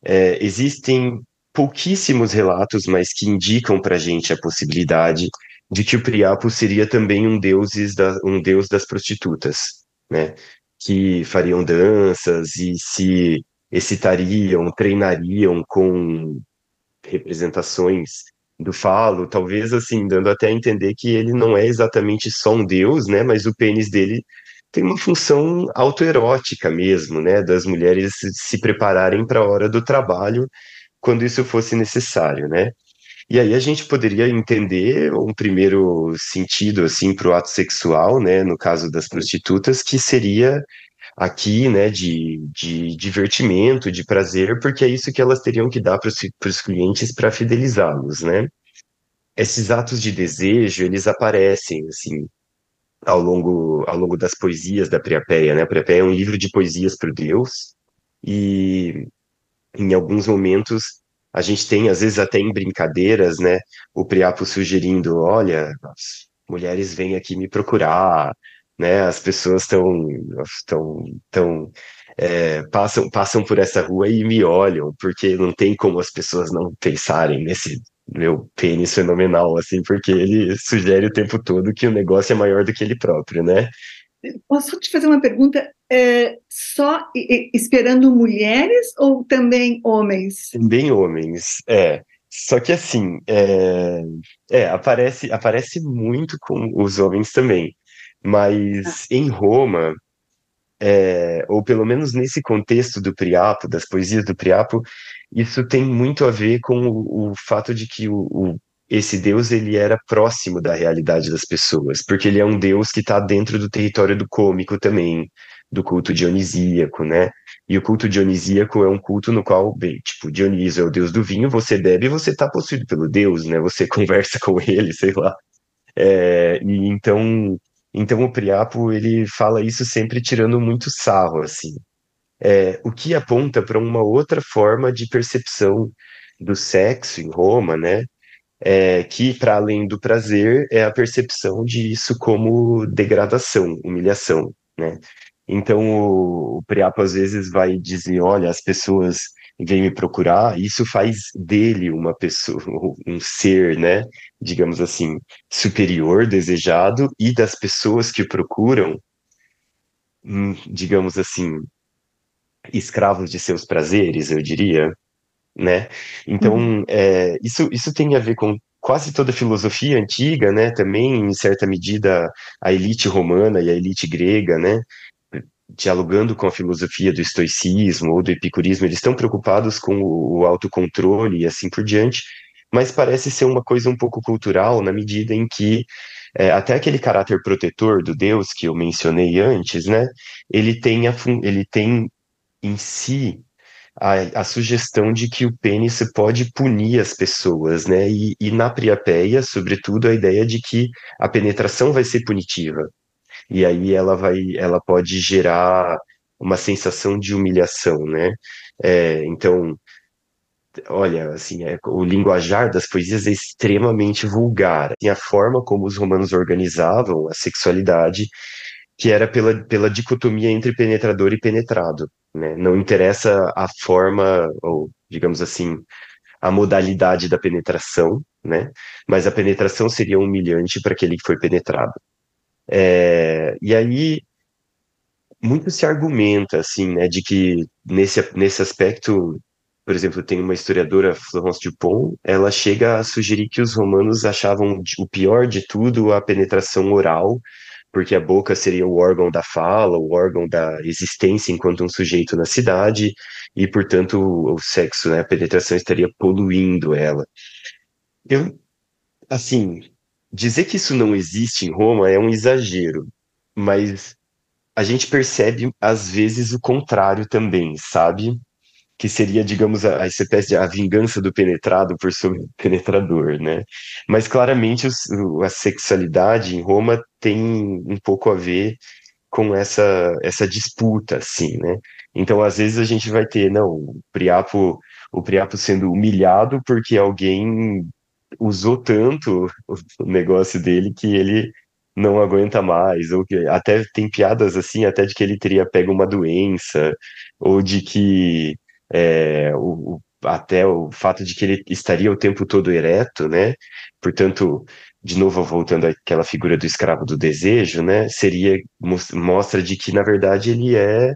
É, existem pouquíssimos relatos, mas que indicam para gente a possibilidade de que o Priapo seria também um, deuses da, um deus das prostitutas, né? Que fariam danças e se excitariam, treinariam com representações do falo, talvez assim, dando até a entender que ele não é exatamente só um deus, né, mas o pênis dele tem uma função autoerótica mesmo, né, das mulheres se prepararem para a hora do trabalho quando isso fosse necessário, né? E aí a gente poderia entender um primeiro sentido assim para o ato sexual, né, no caso das prostitutas, que seria aqui, né, de, de divertimento, de prazer, porque é isso que elas teriam que dar para os clientes para fidelizá-los, né? Esses atos de desejo, eles aparecem, assim, ao longo, ao longo das poesias da Priapeia, né? A Priapeia é um livro de poesias para Deus, e em alguns momentos a gente tem, às vezes até em brincadeiras, né, o Priapo sugerindo, olha, as mulheres vêm aqui me procurar, né? As pessoas estão estão tão, é, passam passam por essa rua e me olham porque não tem como as pessoas não pensarem nesse meu pênis fenomenal assim porque ele sugere o tempo todo que o negócio é maior do que ele próprio, né? Posso te fazer uma pergunta? É, só esperando mulheres ou também homens? Também homens, é. Só que assim, é, é, aparece, aparece muito com os homens também. Mas em Roma, é, ou pelo menos nesse contexto do Priapo, das poesias do Priapo, isso tem muito a ver com o, o fato de que o, o, esse deus ele era próximo da realidade das pessoas, porque ele é um deus que está dentro do território do cômico também, do culto dionisíaco, né? E o culto dionisíaco é um culto no qual, bem, tipo, Dionísio é o deus do vinho, você bebe e você está possuído pelo deus, né? Você [laughs] conversa com ele, sei lá. É, e então então o Priapo ele fala isso sempre tirando muito sarro, assim. É, o que aponta para uma outra forma de percepção do sexo em Roma, né? É, que para além do prazer é a percepção disso como degradação, humilhação, né? Então o, o Priapo às vezes vai dizer, olha, as pessoas vêm me procurar, isso faz dele uma pessoa, [laughs] um ser, né? digamos assim, superior, desejado, e das pessoas que o procuram, hum, digamos assim, escravos de seus prazeres, eu diria, né? Então, uhum. é, isso, isso tem a ver com quase toda a filosofia antiga, né? Também, em certa medida, a elite romana e a elite grega, né? Dialogando com a filosofia do estoicismo ou do epicurismo, eles estão preocupados com o autocontrole e assim por diante, mas parece ser uma coisa um pouco cultural, na medida em que é, até aquele caráter protetor do Deus que eu mencionei antes, né? Ele tem, a, ele tem em si a, a, sugestão de que o pênis pode punir as pessoas, né? E, e na Priapeia, sobretudo, a ideia de que a penetração vai ser punitiva. E aí ela vai, ela pode gerar uma sensação de humilhação, né? É, então, olha, assim, é, o linguajar das poesias é extremamente vulgar. E a forma como os romanos organizavam a sexualidade, que era pela, pela dicotomia entre penetrador e penetrado. Né? Não interessa a forma, ou digamos assim, a modalidade da penetração, né? mas a penetração seria humilhante para aquele que foi penetrado. É, e aí, muito se argumenta, assim, né, de que nesse, nesse aspecto por exemplo, tem uma historiadora, Florence Dupont, ela chega a sugerir que os romanos achavam o pior de tudo a penetração oral, porque a boca seria o órgão da fala, o órgão da existência enquanto um sujeito na cidade, e, portanto, o, sexo, né, a penetração estaria poluindo ela. Eu, assim, dizer que isso não existe em Roma é um exagero, mas a gente percebe, às vezes, o contrário também, sabe? que seria, digamos, a, a espécie de a vingança do penetrado por seu [laughs] penetrador, né? Mas claramente a sexualidade em Roma tem um pouco a ver com essa, essa disputa, assim, né? Então, às vezes a gente vai ter, não, o Priapo, o Priapo sendo humilhado porque alguém usou tanto o negócio dele que ele não aguenta mais, ou que até tem piadas assim, até de que ele teria pego uma doença, ou de que é, o, até o fato de que ele estaria o tempo todo ereto, né? Portanto, de novo voltando àquela figura do escravo do desejo, né? Seria mostra de que na verdade ele é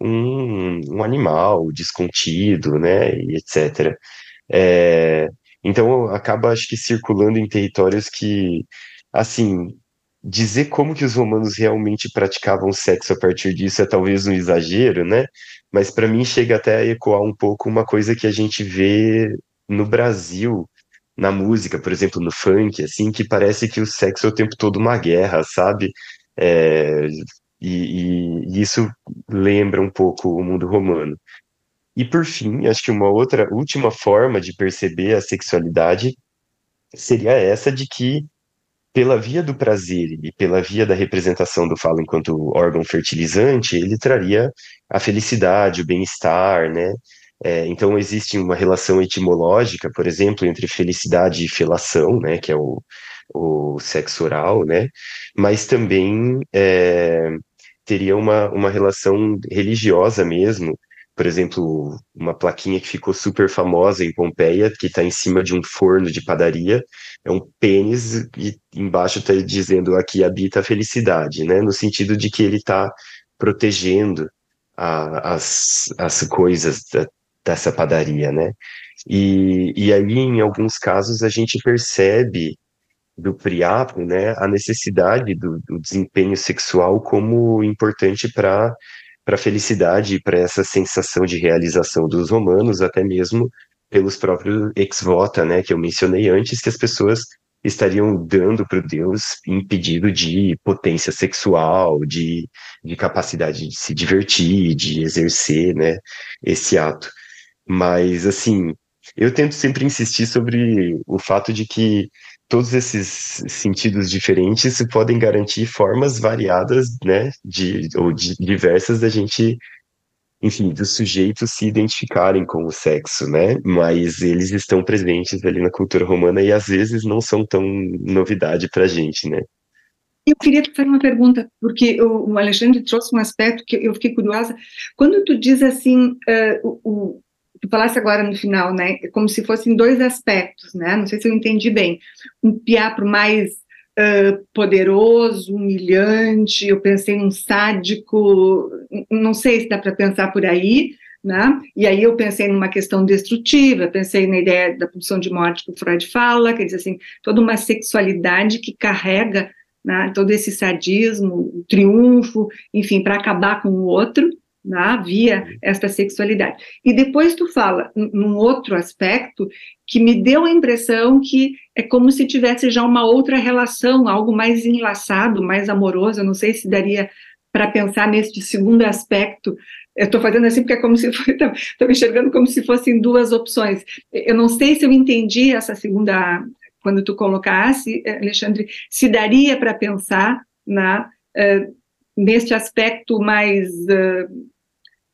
um, um animal descontido, né? E etc. É, então acaba acho que circulando em territórios que assim dizer como que os romanos realmente praticavam sexo a partir disso é talvez um exagero, né? Mas para mim chega até a ecoar um pouco uma coisa que a gente vê no Brasil, na música, por exemplo, no funk, assim, que parece que o sexo é o tempo todo uma guerra, sabe? É, e, e, isso lembra um pouco o mundo romano. E por fim, acho que uma outra última forma de perceber a sexualidade seria essa de que pela via do prazer e pela via da representação do falo enquanto órgão fertilizante, ele traria a felicidade, o bem-estar, né? É, então existe uma relação etimológica, por exemplo, entre felicidade e felação, né, que é o, o sexo oral, né? Mas também é, teria uma, uma relação religiosa mesmo, por exemplo, uma plaquinha que ficou super famosa em Pompeia, que está em cima de um forno de padaria, é um pênis e embaixo está dizendo aqui habita a felicidade, né? No sentido de que ele está protegendo a, as, as coisas da, dessa padaria, né? E, e aí, em alguns casos, a gente percebe do Priapo, né, a necessidade do, do desempenho sexual como importante para para a felicidade e para essa sensação de realização dos romanos, até mesmo pelos próprios ex-vota, né, que eu mencionei antes, que as pessoas estariam dando para o Deus em pedido de potência sexual, de, de capacidade de se divertir, de exercer, né, esse ato. Mas, assim, eu tento sempre insistir sobre o fato de que todos esses sentidos diferentes podem garantir formas variadas, né, de, ou de, diversas da gente, enfim, dos sujeitos se identificarem com o sexo, né, mas eles estão presentes ali na cultura romana e às vezes não são tão novidade para a gente, né. Eu queria te fazer uma pergunta, porque o Alexandre trouxe um aspecto que eu fiquei curiosa. Quando tu diz assim, uh, o, tu falasse agora no final, né, como se fossem dois aspectos, né, não sei se eu entendi bem, um piapro mais uh, poderoso, humilhante, eu pensei num sádico, não sei se dá para pensar por aí, né, e aí eu pensei numa questão destrutiva, pensei na ideia da pulsão de morte que o Freud fala, quer dizer assim, toda uma sexualidade que carrega né, todo esse sadismo, triunfo, enfim, para acabar com o outro, né, via esta sexualidade. E depois tu fala num outro aspecto que me deu a impressão que é como se tivesse já uma outra relação, algo mais enlaçado, mais amoroso. Eu não sei se daria para pensar nesse segundo aspecto. Eu estou fazendo assim porque é como se [laughs] estou enxergando como se fossem duas opções. Eu não sei se eu entendi essa segunda quando tu colocasse, Alexandre, se daria para pensar na uh, neste aspecto mais uh,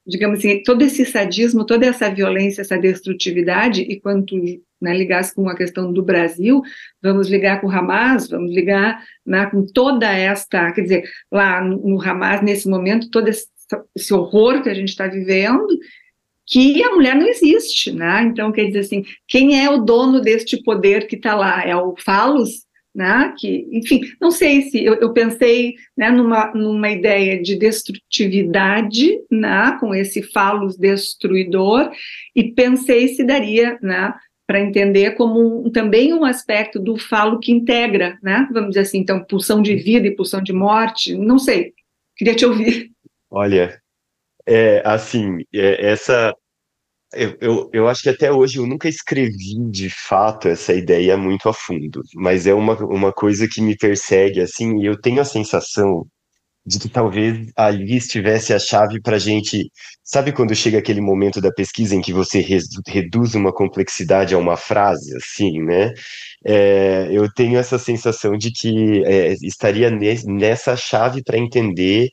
digamos assim, todo esse sadismo, toda essa violência, essa destrutividade, e quando tu né, ligasse com a questão do Brasil, vamos ligar com o Hamas, vamos ligar né, com toda esta, quer dizer, lá no, Hamas, nesse momento, todo esse, esse horror que a gente está vivendo, que a mulher não existe, né? Então, quer dizer assim, quem é o dono deste poder que está lá? É o falos? Né, que, enfim, não sei se eu, eu pensei né, numa, numa ideia de destrutividade, né, com esse falos destruidor, e pensei se daria né, para entender como um, também um aspecto do falo que integra, né, vamos dizer assim, então, pulsão de vida e pulsão de morte, não sei, queria te ouvir. Olha, é, assim, é, essa. Eu, eu, eu acho que até hoje eu nunca escrevi de fato essa ideia muito a fundo, mas é uma, uma coisa que me persegue, assim, e eu tenho a sensação de que talvez ali estivesse a chave para a gente. Sabe quando chega aquele momento da pesquisa em que você reduz uma complexidade a uma frase, assim, né? É, eu tenho essa sensação de que é, estaria nessa chave para entender,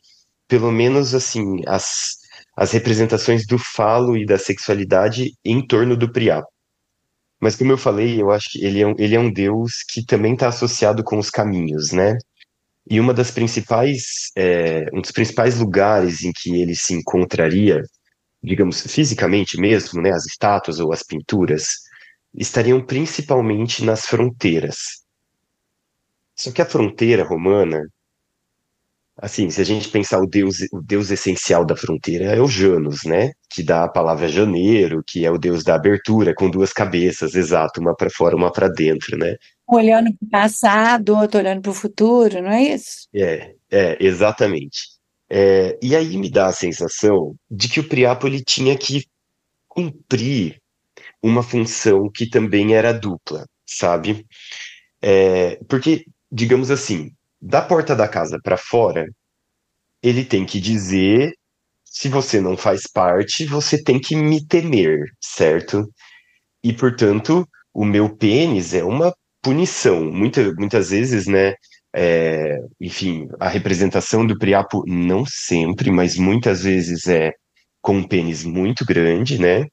pelo menos assim, as as representações do falo e da sexualidade em torno do Priapo. Mas como eu falei, eu acho que ele é um, ele é um deus que também está associado com os caminhos, né? E uma das principais, é, um dos principais lugares em que ele se encontraria, digamos, fisicamente mesmo, né, as estátuas ou as pinturas, estariam principalmente nas fronteiras. Só que a fronteira romana Assim, se a gente pensar o deus, o deus essencial da fronteira é o Janus, né? Que dá a palavra janeiro, que é o deus da abertura, com duas cabeças, exato, uma para fora, uma para dentro, né? Olhando para o passado, outro olhando para o futuro, não é isso? É, é, exatamente. É, e aí me dá a sensação de que o Priapo ele tinha que cumprir uma função que também era dupla, sabe? É, porque, digamos assim, da porta da casa para fora, ele tem que dizer: se você não faz parte, você tem que me temer, certo? E, portanto, o meu pênis é uma punição. Muita, muitas vezes, né? É, enfim, a representação do Priapo, não sempre, mas muitas vezes é com um pênis muito grande, né?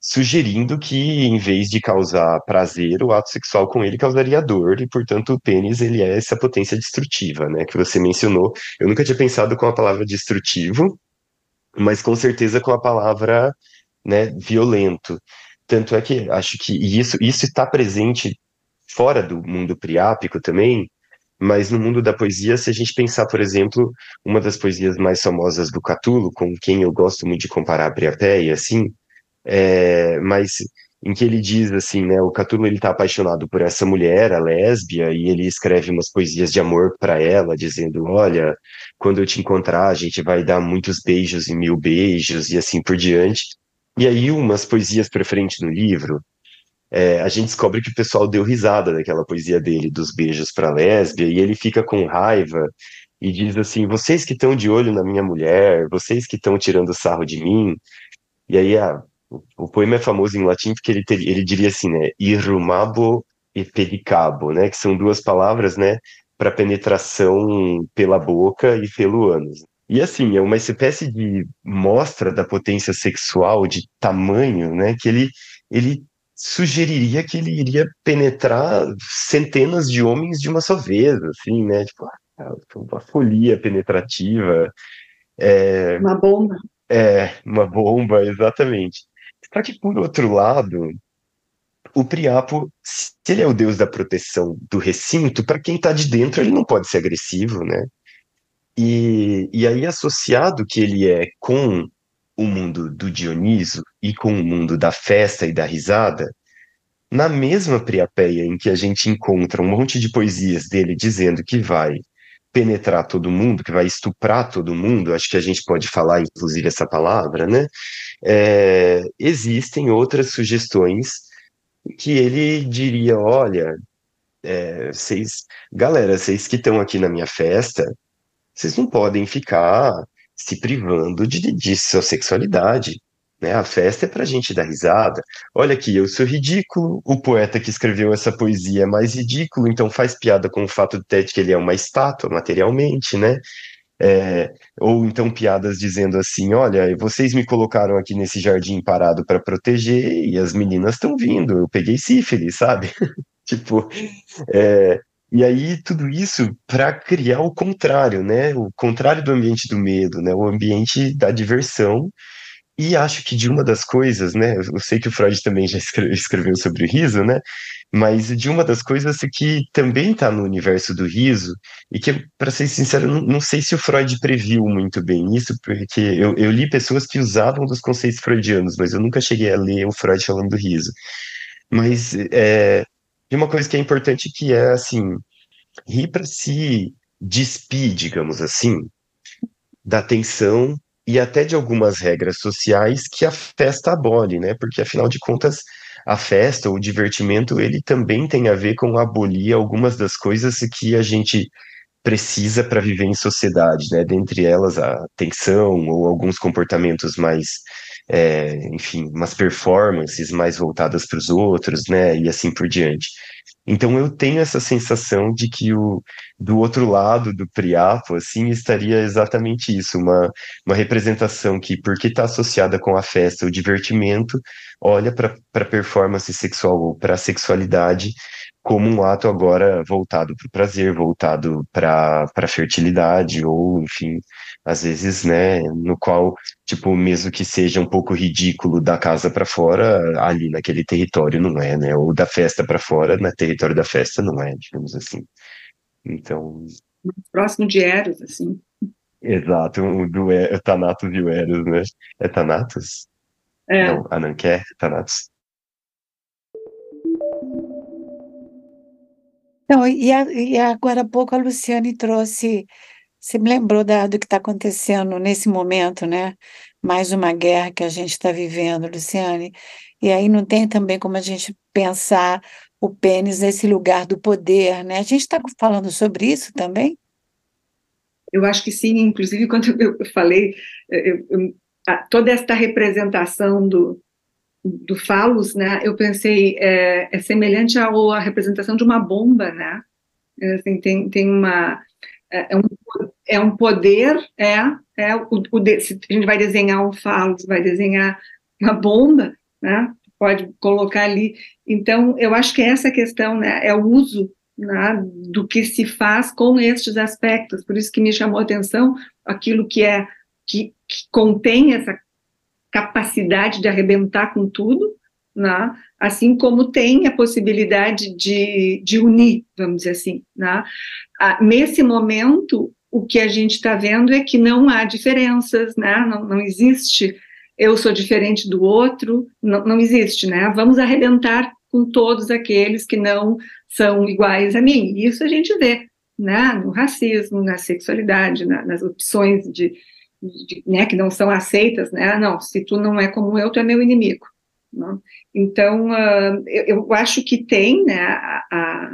Sugerindo que, em vez de causar prazer, o ato sexual com ele causaria dor, e, portanto, o pênis, ele é essa potência destrutiva, né, que você mencionou. Eu nunca tinha pensado com a palavra destrutivo, mas com certeza com a palavra, né, violento. Tanto é que acho que isso isso está presente fora do mundo priápico também, mas no mundo da poesia, se a gente pensar, por exemplo, uma das poesias mais famosas do Catulo, com quem eu gosto muito de comparar a Priapeia, assim, é, mas em que ele diz assim, né, o Catulo ele tá apaixonado por essa mulher, a lésbia, e ele escreve umas poesias de amor para ela, dizendo, olha, quando eu te encontrar, a gente vai dar muitos beijos e mil beijos, e assim por diante. E aí, umas poesias para frente no livro, é, a gente descobre que o pessoal deu risada daquela poesia dele, dos beijos para lésbia, e ele fica com raiva, e diz assim, vocês que estão de olho na minha mulher, vocês que estão tirando sarro de mim, e aí a o poema é famoso em latim porque ele, ter, ele diria assim, né, irrumabo e pedicabo, né, que são duas palavras, né, para penetração pela boca e pelo ânus. E assim, é uma espécie de mostra da potência sexual de tamanho, né, que ele, ele sugeriria que ele iria penetrar centenas de homens de uma só vez, assim, né, tipo, ah, uma folia penetrativa. É, uma bomba. É, uma bomba, exatamente. Só que, por outro lado, o Priapo, se ele é o deus da proteção do recinto, para quem está de dentro, ele não pode ser agressivo, né? E, e aí, associado que ele é com o mundo do Dioniso e com o mundo da festa e da risada, na mesma Priapeia em que a gente encontra um monte de poesias dele dizendo que vai penetrar todo mundo, que vai estuprar todo mundo, acho que a gente pode falar, inclusive, essa palavra, né? É, existem outras sugestões que ele diria: olha, é, vocês, galera, vocês que estão aqui na minha festa, vocês não podem ficar se privando de, de sua sexualidade. Né? A festa é para a gente dar risada. Olha aqui, eu sou ridículo, o poeta que escreveu essa poesia é mais ridículo, então faz piada com o fato de que ele é uma estátua materialmente, né? É, ou então piadas dizendo assim: olha, vocês me colocaram aqui nesse jardim parado para proteger e as meninas estão vindo, eu peguei sífilis, sabe? [laughs] tipo, é, e aí tudo isso para criar o contrário, né? O contrário do ambiente do medo, né? O ambiente da diversão. E acho que de uma das coisas, né? Eu sei que o Freud também já [laughs] escreveu sobre o riso, né? Mas de uma das coisas que também está no universo do riso, e que, para ser sincero, não, não, sei se o Freud previu muito bem isso, porque eu, eu li pessoas que usavam dos conceitos freudianos, mas eu nunca cheguei a ler o Freud falando do riso. Mas é, de uma coisa que é importante que é assim, rir para se despir, digamos assim, da tensão e até de algumas regras sociais que a festa abole, né? Porque afinal de contas, a festa, o divertimento, ele também tem a ver com abolir algumas das coisas que a gente precisa para viver em sociedade, né? Dentre elas a tensão ou alguns comportamentos mais, é, enfim, umas performances mais voltadas para os outros, né? E assim por diante. Então eu tenho essa sensação de que o do outro lado do Priapo, assim, estaria exatamente isso, uma, uma representação que, porque está associada com a festa, o divertimento, olha para a performance sexual ou para a sexualidade como um ato agora voltado para o prazer, voltado para a fertilidade, ou, enfim, às vezes, né, no qual, tipo, mesmo que seja um pouco ridículo da casa para fora, ali naquele território não é, né, ou da festa para fora, no território da festa não é, digamos assim. Então... Próximo de Eros, assim. Exato, o do é, Thanatos e o Eros, né? É Thanatos? É. Não, Ananquer, Thanatos. Então, e, a, e, agora há pouco a Luciane trouxe, você me lembrou da, do que está acontecendo nesse momento, né? Mais uma guerra que a gente está vivendo, Luciane. E aí não tem também como a gente pensar o pênis nesse lugar do poder, né? A gente está falando sobre isso também? Eu acho que sim, inclusive quando [laughs] eu falei, eu, eu, toda esta representação do, do falos, né, eu pensei, é, é semelhante à, representação de uma bomba, né, assim, tem, tem uma, é, é, um, é um poder, é, é o, o a gente vai desenhar um falos, vai desenhar uma bomba, né, pode colocar ali, então, eu acho que essa questão, né, é o uso né, do que se faz com estes aspectos, por isso que me chamou a atenção aquilo que é, que, que contém essa capacidade de arrebentar com tudo, né? assim como tem a possibilidade de, de unir, vamos dizer assim. Né? Ah, nesse momento, o que a gente está vendo é que não há diferenças, né? não, não existe eu sou diferente do outro, não, não existe, né? Vamos arrebentar com todos aqueles que não são iguais a mim. Isso a gente vê, né? No racismo, na sexualidade, na, nas opções de, de, né, que não são aceitas, né? Não, se tu não é como eu, tu é meu inimigo. Né? Então, uh, eu, eu, acho que tem, né, a, a,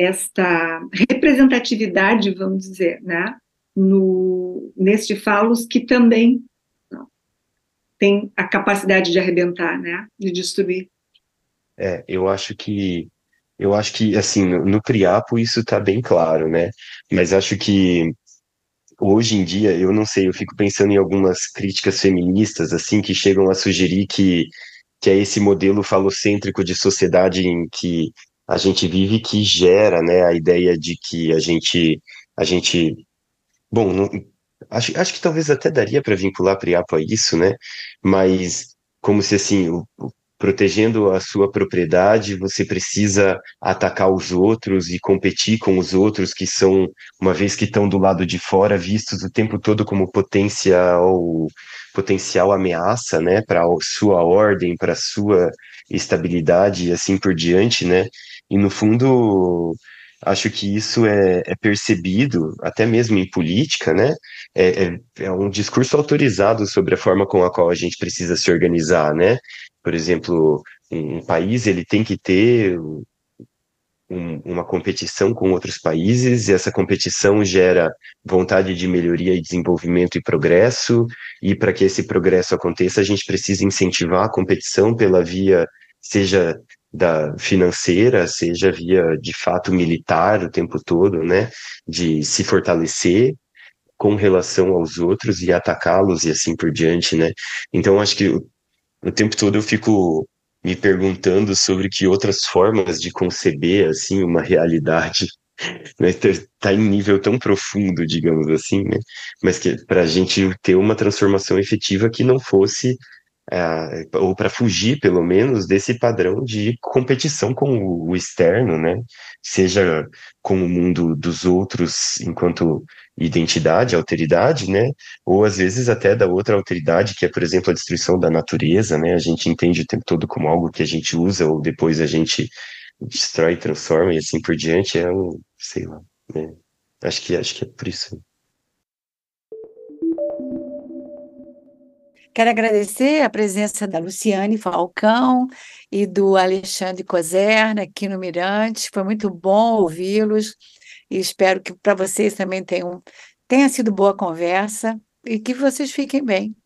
esta representatividade, vamos dizer, né, no, neste falos que também não, tem a capacidade de arrebentar, né, de destruir. É, eu acho que eu acho que assim no, Priapo isso está bem claro, né? Mas acho que hoje em dia, eu não sei, eu fico pensando em algumas críticas feministas, assim, que chegam a sugerir que, que é esse modelo falocêntrico de sociedade em que a gente vive que gera, né, a ideia de que a gente, a gente, bom, não, acho, acho que talvez até daria para vincular Priapo a isso, né, mas como se assim, o, protegendo a sua propriedade, você precisa atacar os outros e competir com os outros que são, uma vez que estão do lado de fora, vistos o tempo todo como potencial potencial ameaça, né, para sua ordem, para a sua estabilidade e assim por diante, né? E no fundo, acho que isso é, é percebido, até mesmo em política, né? É, é, é, um discurso autorizado sobre a forma com a qual a gente precisa se organizar, né? por exemplo, um país ele tem que ter um, uma competição com outros países, e essa competição gera vontade de melhoria e desenvolvimento e progresso, e para que esse progresso aconteça, a gente precisa incentivar a competição pela via, seja da financeira, seja via de fato militar o tempo todo, né, de se fortalecer com relação aos outros e atacá-los e assim por diante, né? Então acho que o, tempo todo eu fico me perguntando sobre que outras formas de conceber assim uma realidade né, tá, tá em nível tão profundo, digamos assim, né? Mas que para a gente ter uma transformação efetiva que não fosse é, ou para fugir, pelo menos, desse padrão de competição com o, o, externo, né? Seja com o mundo dos outros enquanto identidade, alteridade, né? Ou às vezes até da outra alteridade, que é, por exemplo, a destruição da natureza, né? A gente entende o tempo todo como algo que a gente usa ou depois a gente destrói, transforma e assim por diante. É um, sei lá, né? Acho que acho que é por isso. Quero agradecer a presença da Luciane Falcão e do Alexandre Coserna aqui no Mirante. Foi muito bom ouvi-los e espero que para vocês também tenham, tenha sido boa conversa e que vocês fiquem bem.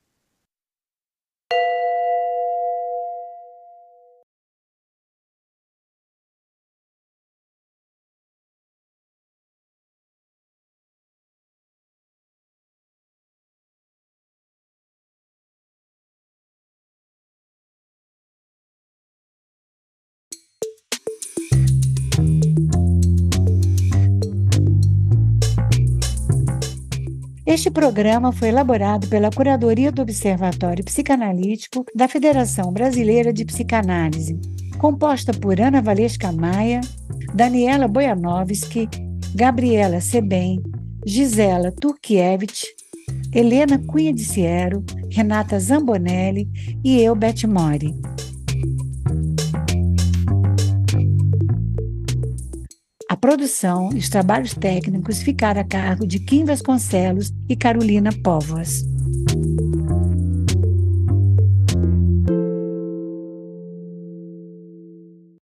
Este programa foi elaborado pela Curadoria do Observatório Psicanalítico da Federação Brasileira de Psicanálise, composta por Ana Valesca Maia, Daniela Bojanovski, Gabriela Sebem, Gisela Turkiewicz, Helena Cunha de Ciero, Renata Zambonelli e eu, Beth Mori. Produção e os trabalhos técnicos ficaram a cargo de Kim Vasconcelos e Carolina Povas.